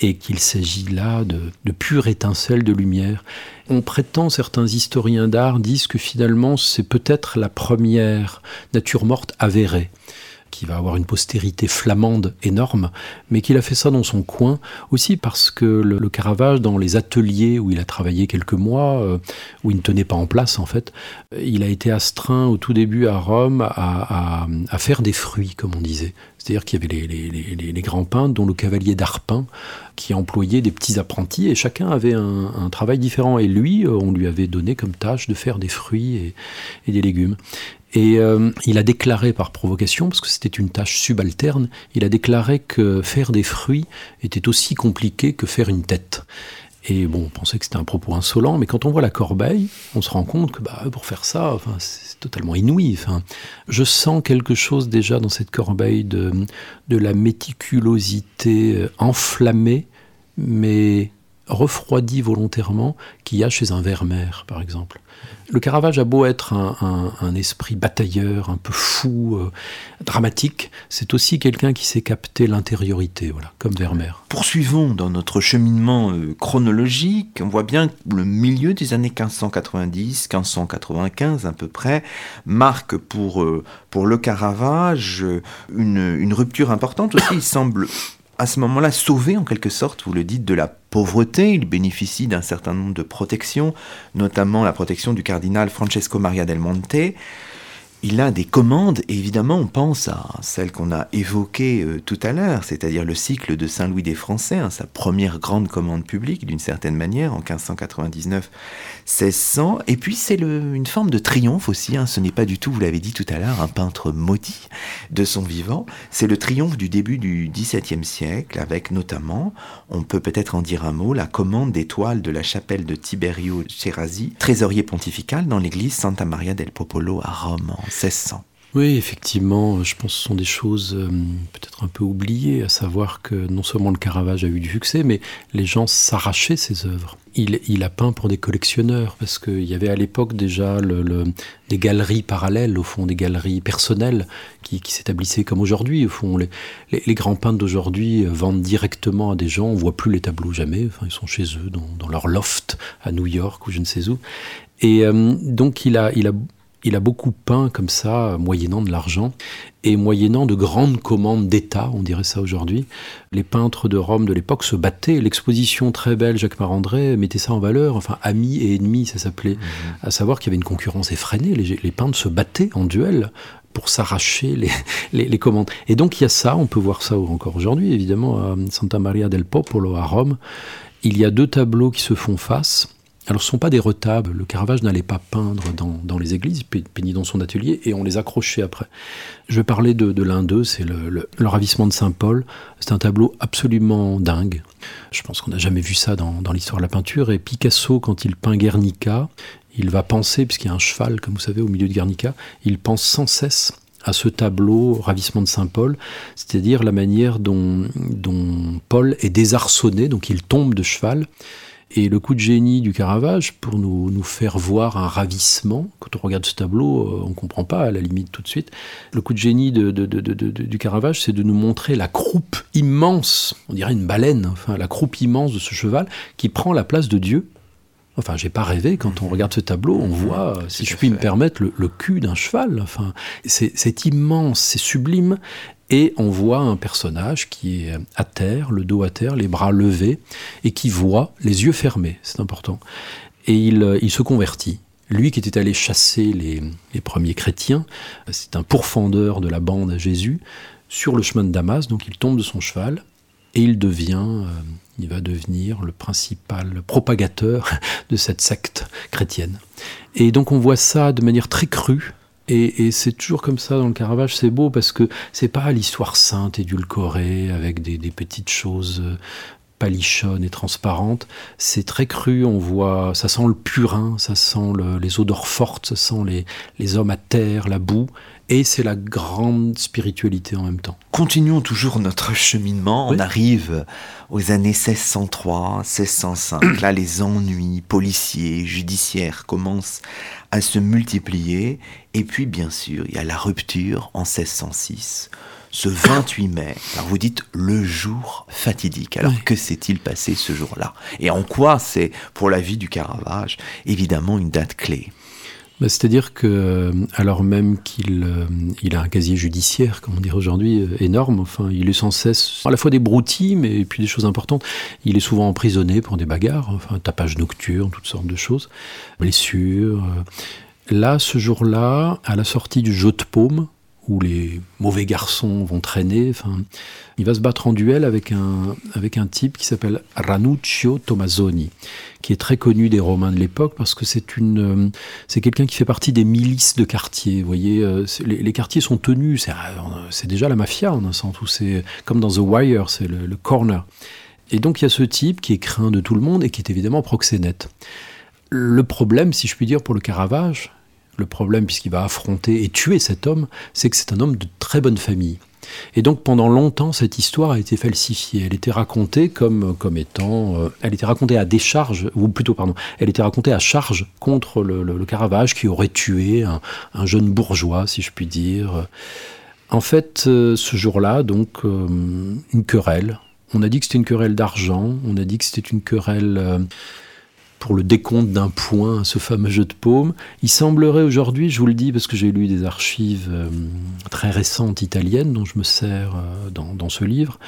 Et qu'il s'agit là de, de pure étincelle de lumière. On prétend, certains historiens d'art disent que finalement c'est peut-être la première nature morte avérée qui va avoir une postérité flamande énorme, mais qu'il a fait ça dans son coin, aussi parce que le, Caravage, dans les ateliers où il a travaillé quelques mois, euh, où il ne tenait pas en place en fait, il a été astreint au tout début à Rome à, faire des fruits, comme on disait. C'est-à-dire qu'il y avait les, grands peintres, dont le cavalier d'Arpin, qui employait des petits apprentis, et chacun avait un, travail différent. Et lui, euh, on lui avait donné comme tâche de faire des fruits et des légumes. Et euh, il a déclaré par provocation, parce que c'était une tâche subalterne, il a déclaré que faire des fruits était aussi compliqué que faire une tête. Et bon, on pensait que c'était un propos insolent, mais quand on voit la corbeille, on se rend compte que bah, pour faire ça, enfin, c'est totalement inouï. Enfin, je sens quelque chose déjà dans cette corbeille de, de la méticulosité euh, enflammée, mais refroidie volontairement, qu'il y a chez un Vermeer, par exemple. Le Caravage a beau être un, esprit batailleur, un peu fou, euh, dramatique, c'est aussi quelqu'un qui sait capter l'intériorité, voilà, comme Vermeer. Poursuivons dans notre cheminement euh, chronologique. On voit bien que le milieu des années 1590, 1595 à peu près, marque pour, euh, pour le Caravage une, une rupture importante aussi. Il semble à ce moment-là sauvé en quelque sorte, vous le dites, de la pauvreté. Il bénéficie d'un certain nombre de protections, notamment la protection du cardinal Francesco Maria del Monte il a des commandes, et évidemment on pense à celle qu'on a évoquée euh, tout à l'heure, c'est-à-dire le cycle de Saint-Louis des Français, hein, sa première grande commande publique d'une certaine manière en 1599-1600, et puis c'est une forme de triomphe aussi, hein. ce n'est pas du tout, vous l'avez dit tout à l'heure, un peintre maudit de son vivant, c'est le triomphe du début du XVIIe siècle, avec notamment, on peut peut-être en dire un mot, la commande des toiles de la chapelle de Tiberio Cerasi, trésorier pontifical dans l'église Santa Maria del Popolo à Rome 1600. Oui, effectivement, je pense que ce sont des choses euh, peut-être un peu oubliées, à savoir que non seulement le Caravage a eu du succès, mais les gens s'arrachaient ses œuvres. Il, a peint pour des collectionneurs, parce qu'il y avait à l'époque déjà des galeries parallèles, au fond, des galeries personnelles qui, s'établissaient comme aujourd'hui. Au fond, les, grands peintres d'aujourd'hui euh, vendent directement à des gens, on voit plus les tableaux jamais, ils sont chez eux, dans, leur loft à New York ou je ne sais où. Et euh, donc il a il a beaucoup peint comme ça, moyennant de l'argent, et moyennant de grandes commandes d'État, on dirait ça aujourd'hui. Les peintres de Rome de l'époque se battaient. L'exposition très belle, Jacques Marandré, mettait ça en valeur, enfin amis et ennemis, ça s'appelait. Mhm. À savoir qu'il y avait une concurrence effrénée, les, peintres se battaient en duel pour s'arracher les, les, commandes. Et donc il y a ça, on peut voir ça encore aujourd'hui, évidemment, à Santa Maria del Popolo, à Rome. Il y a deux tableaux qui se font face alors ce ne sont pas des retables, le Caravage n'allait pas peindre dans, les églises, il peignait dans son atelier et on les accrochait après. Je vais parler de, l'un d'eux, c'est le, ravissement de Saint-Paul. C'est un tableau absolument dingue. Je pense qu'on n'a jamais vu ça dans, l'histoire de la peinture. Et Picasso, quand il peint Guernica, il va penser, puisqu'il y a un cheval, comme vous savez, au milieu de Guernica, il pense sans cesse à ce tableau Ravissement de Saint-Paul, c'est-à-dire la manière dont, dont Paul est désarçonné, donc il tombe de cheval. Et le coup de génie du Caravage, pour nous, nous faire voir un ravissement, quand on regarde ce tableau, euh, on ne comprend pas à la limite tout de suite, le coup de génie de, du Caravage, c'est de nous montrer la croupe immense, on dirait une baleine, enfin la croupe immense de ce cheval qui prend la place de Dieu. Enfin, j'ai pas rêvé, quand on regarde ce tableau, on voit, si je puis me permettre, le, le cul d'un cheval. Enfin, c'est immense, c'est sublime. Et on voit un personnage qui est à terre, le dos à terre, les bras levés, et qui voit les yeux fermés, c'est important. Et il, euh, se convertit. Lui qui était allé chasser les, les premiers chrétiens, c'est un pourfendeur de la bande à Jésus, sur le chemin de Damas, donc il tombe de son cheval, et il devient, euh, il va devenir le principal propagateur de cette secte chrétienne. Et donc on voit ça de manière très crue, et, c'est toujours comme ça dans le Caravage, c'est beau parce que c'est pas l'histoire sainte, édulcorée, avec des, petites choses palichonnes et transparentes. C'est très cru, on voit, ça sent le purin, ça sent les odeurs fortes, ça sent les, les hommes à terre, la boue, et c'est la grande spiritualité en même temps. Continuons toujours notre cheminement. On arrive aux années 1603, 1605. Là, les ennuis policiers, judiciaires commencent à se multiplier. Et puis, bien sûr, il y a la rupture en 1606 ce 28 mai. Alors vous dites le jour fatidique. Alors que s'est-il passé ce jour-là? Et en quoi c'est pour la vie du Caravage évidemment une date clé? Bah, c'est-à-dire que, euh, alors même qu'il euh, il a un casier judiciaire, comme on dirait aujourd'hui, euh, énorme, enfin, il est sans cesse à la fois des broutilles, mais puis des choses importantes. Il est souvent emprisonné pour des bagarres, enfin, tapage nocturne, toutes sortes de choses, blessures. Là, ce jour-là, à la sortie du jeu de paume, où les mauvais garçons vont traîner. Enfin, il va se battre en duel avec un, avec un type qui s'appelle Ranuccio Tommasoni, qui est très connu des Romains de l'époque parce que c'est une, euh, c'est quelqu'un qui fait partie des milices de quartier. Vous voyez, euh, les, quartiers sont tenus. Euh, c'est déjà la mafia en un sens où c'est comme dans The Wire, c'est le corner. Et donc il y a ce type qui est craint de tout le monde et qui est évidemment proxénète. Le problème, si je puis dire, pour le Caravage, le problème, puisqu'il va affronter et tuer cet homme, c'est que c'est un homme de très bonne famille. Et donc pendant longtemps, cette histoire a été falsifiée. Elle était racontée comme, comme étant... Euh, elle était racontée à décharge, ou plutôt, pardon, elle était racontée à charge contre le, Caravage qui aurait tué un, jeune bourgeois, si je puis dire. En fait, euh, ce jour-là, donc, euh, une querelle. On a dit que c'était une querelle d'argent, on a dit que c'était une querelle pour le décompte d'un point, ce fameux jeu de paume. Il semblerait aujourd'hui, je vous le dis parce que j'ai lu des archives euh, très récentes italiennes dont je me sers euh, dans, ce livre,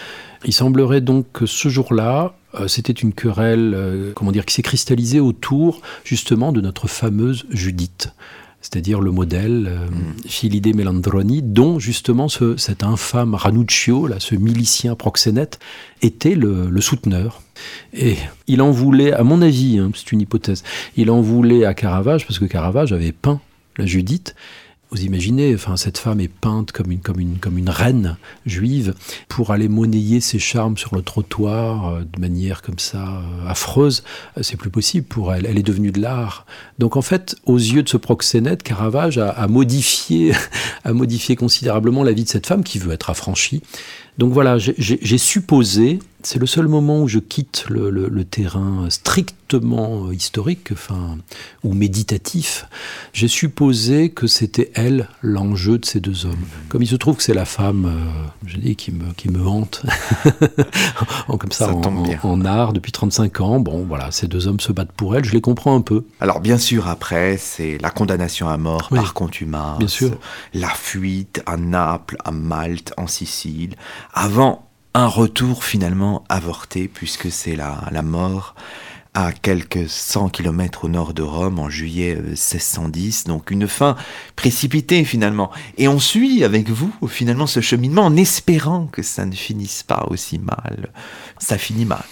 il semblerait donc que ce jour-là, euh, c'était une querelle, comment dire, qui s'est cristallisée autour justement de notre fameuse Judith c'est-à-dire le modèle euh, mm. Philide Melandroni, dont justement ce, cet infâme Ranuccio, là, ce milicien proxénète, était le, souteneur. Et il en voulait, à mon avis, hein, c'est une hypothèse, il en voulait à Caravage, parce que Caravage avait peint la Judith, vous imaginez, enfin, cette femme est peinte comme une, reine juive pour aller monnayer ses charmes sur le trottoir euh, de manière comme ça euh, affreuse. Euh, c'est plus possible pour elle. Elle est devenue de l'art. Donc en fait, aux yeux de ce proxénète, Caravage a modifié, a modifié considérablement la vie de cette femme qui veut être affranchie. Donc voilà, j'ai supposé, c'est le seul moment où je quitte le, terrain strictement historique, enfin, ou méditatif, j'ai supposé que c'était elle l'enjeu de ces deux hommes. Comme il se trouve que c'est la femme, euh, je dis, qui me, qui me hante, en, comme ça, en, art depuis 35 ans, bon voilà, ces deux hommes se battent pour elle, je les comprends un peu. Alors bien sûr, après, c'est la condamnation à mort par contumace, bien sûr. la fuite à Naples, à Malte, en Sicile, avant un retour finalement avorté, puisque c'est la, la mort à quelques 100 kilomètres au nord de Rome en juillet 1610, euh, donc une fin précipitée finalement. Et on suit avec vous finalement ce cheminement en espérant que ça ne finisse pas aussi mal. Ça finit mal.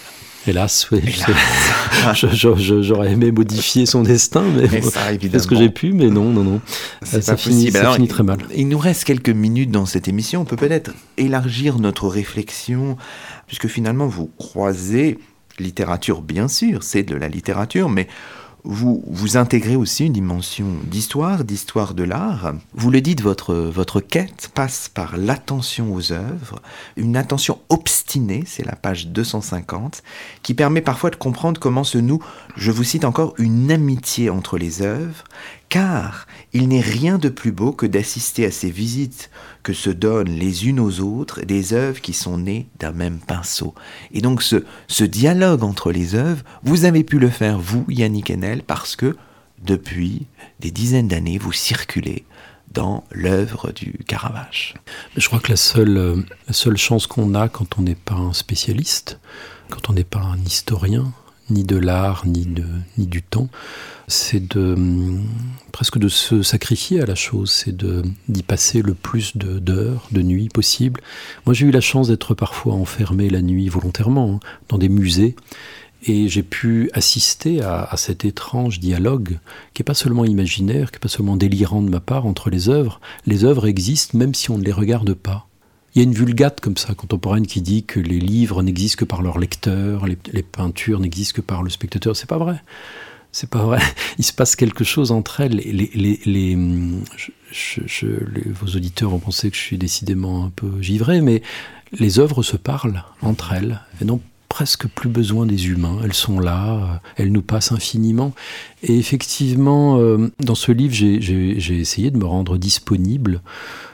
Hélas, oui. J'aurais aimé modifier son destin, mais c'est ce que j'ai pu, mais non, non, non. Ça, finit, ça finit, très mal. Il nous reste quelques minutes dans cette émission. On peut peut-être élargir notre réflexion, puisque finalement, vous croisez littérature, bien sûr, c'est de la littérature, mais vous, vous intégrez aussi une dimension d'histoire, d'histoire de l'art. Vous le dites, votre, votre quête passe par l'attention aux œuvres, une attention obstinée, c'est la page 250, qui permet parfois de comprendre comment se noue, je vous cite encore, une amitié entre les œuvres, car il n'est rien de plus beau que d'assister à ces visites que se donnent les unes aux autres des œuvres qui sont nées d'un même pinceau. Et donc ce, dialogue entre les œuvres, vous avez pu le faire, vous, Yannick Enel, parce que depuis des dizaines d'années, vous circulez dans l'œuvre du Caravage. Je crois que la seule, euh, la seule chance qu'on a quand on n'est pas un spécialiste, quand on n'est pas un historien, ni de l'art, ni, de, ni du temps, c'est de presque de se sacrifier à la chose, c'est d'y passer le plus d'heures, de, nuits possible. Moi, j'ai eu la chance d'être parfois enfermé la nuit volontairement hein, dans des musées. Et j'ai pu assister à, à, cet étrange dialogue qui n'est pas seulement imaginaire, qui n'est pas seulement délirant de ma part entre les œuvres. Les œuvres existent même si on ne les regarde pas. Il y a une vulgate comme ça contemporaine qui dit que les livres n'existent que par leur lecteur, les, peintures n'existent que par le spectateur. C'est pas vrai. C'est pas vrai. Il se passe quelque chose entre elles. Les, les, vos auditeurs vont penser que je suis décidément un peu givré, mais les œuvres se parlent entre elles et non presque plus besoin des humains. Elles sont là, elles nous passent infiniment. Et effectivement, euh, dans ce livre, j'ai essayé de me rendre disponible,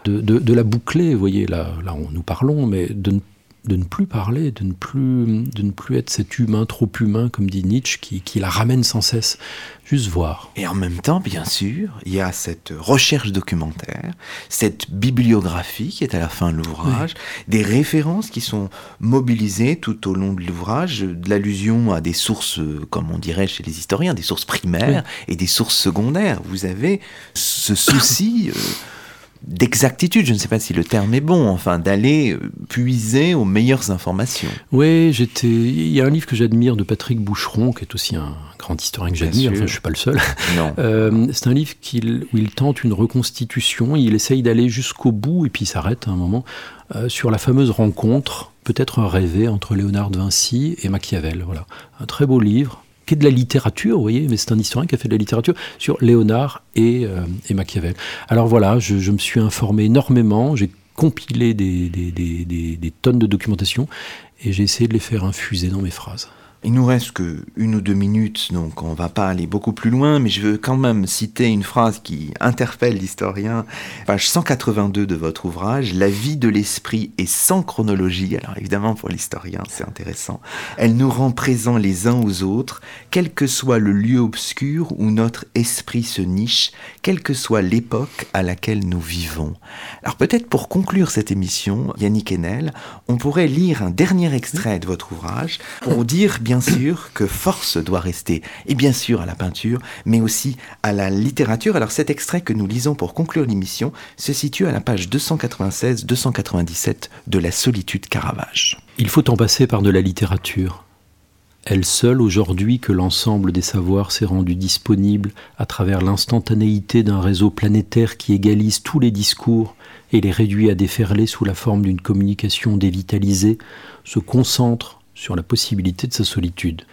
de, la boucler. Vous voyez, là, là, nous parlons, mais de ne de ne plus parler, de ne plus, de ne plus être cet humain trop humain, comme dit Nietzsche, qui, qui, la ramène sans cesse. Juste voir. Et en même temps, bien sûr, il y a cette recherche documentaire, cette bibliographie qui est à la fin de l'ouvrage, des références qui sont mobilisées tout au long de l'ouvrage, de l'allusion à des sources, comme on dirait chez les historiens, des sources primaires et des sources secondaires. Vous avez ce souci. D'exactitude, je ne sais pas si le terme est bon, enfin d'aller puiser aux meilleures informations. Oui, j'étais. Il y a un livre que j'admire de Patrick Boucheron, qui est aussi un grand historien que j'admire. Enfin, je suis pas le seul. Euh, c'est un livre où il tente une reconstitution. Il essaye d'aller jusqu'au bout et puis il s'arrête à un moment euh, sur la fameuse rencontre, peut-être rêvée entre Léonard de Vinci et Machiavel. Voilà, un très beau livre qui est de la littérature, vous voyez, mais c'est un historien qui a fait de la littérature sur Léonard et, euh, Machiavel. Alors voilà, je, me suis informé énormément, j'ai compilé des, des, tonnes de documentation et j'ai essayé de les faire infuser dans mes phrases. Il nous reste que une ou deux minutes, donc on va pas aller beaucoup plus loin, mais je veux quand même citer une phrase qui interpelle l'historien, page 182 de votre ouvrage, La vie de l'esprit est sans chronologie. Alors évidemment pour l'historien c'est intéressant. Elle nous rend présents les uns aux autres, quel que soit le lieu obscur où notre esprit se niche, quelle que soit l'époque à laquelle nous vivons. Alors peut-être pour conclure cette émission, Yannick Enel, on pourrait lire un dernier extrait de votre ouvrage pour dire bien sûr que force doit rester, et bien sûr à la peinture, mais aussi à la littérature. Alors cet extrait que nous lisons pour conclure l'émission se situe à la page 296-297 de La solitude Caravage. Il faut en passer par de la littérature. Elle seule, aujourd'hui que l'ensemble des savoirs s'est rendu disponible à travers l'instantanéité d'un réseau planétaire qui égalise tous les discours et les réduit à déferler sous la forme d'une communication dévitalisée, se concentre sur la possibilité de sa solitude.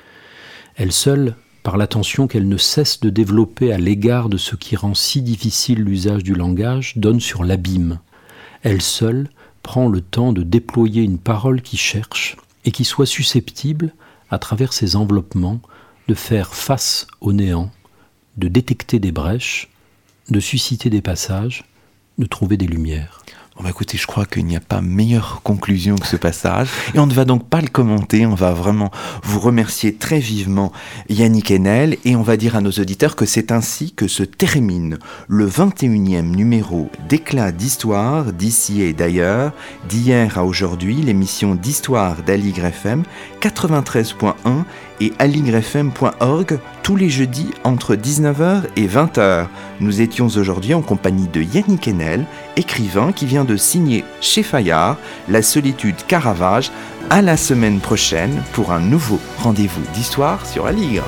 Elle seule, par l'attention qu'elle ne cesse de développer à l'égard de ce qui rend si difficile l'usage du langage, donne sur l'abîme. Elle seule prend le temps de déployer une parole qui cherche et qui soit susceptible, à travers ses enveloppements, de faire face au néant, de détecter des brèches, de susciter des passages, de trouver des lumières. Bon bah écoutez, je crois qu'il n'y a pas meilleure conclusion que ce passage. Et on ne va donc pas le commenter, on va vraiment vous remercier très vivement Yannick Enel et on va dire à nos auditeurs que c'est ainsi que se termine le 21e numéro d'éclat d'histoire d'ici et d'ailleurs, d'hier à aujourd'hui, l'émission d'histoire d'Aligre FM 93.1 et aligrefm.org tous les jeudis entre 19h et 20h. Nous étions aujourd'hui en compagnie de Yannick Enel, écrivain qui vient de signer chez Fayard La solitude Caravage. À la semaine prochaine pour un nouveau rendez-vous d'histoire sur Aligre.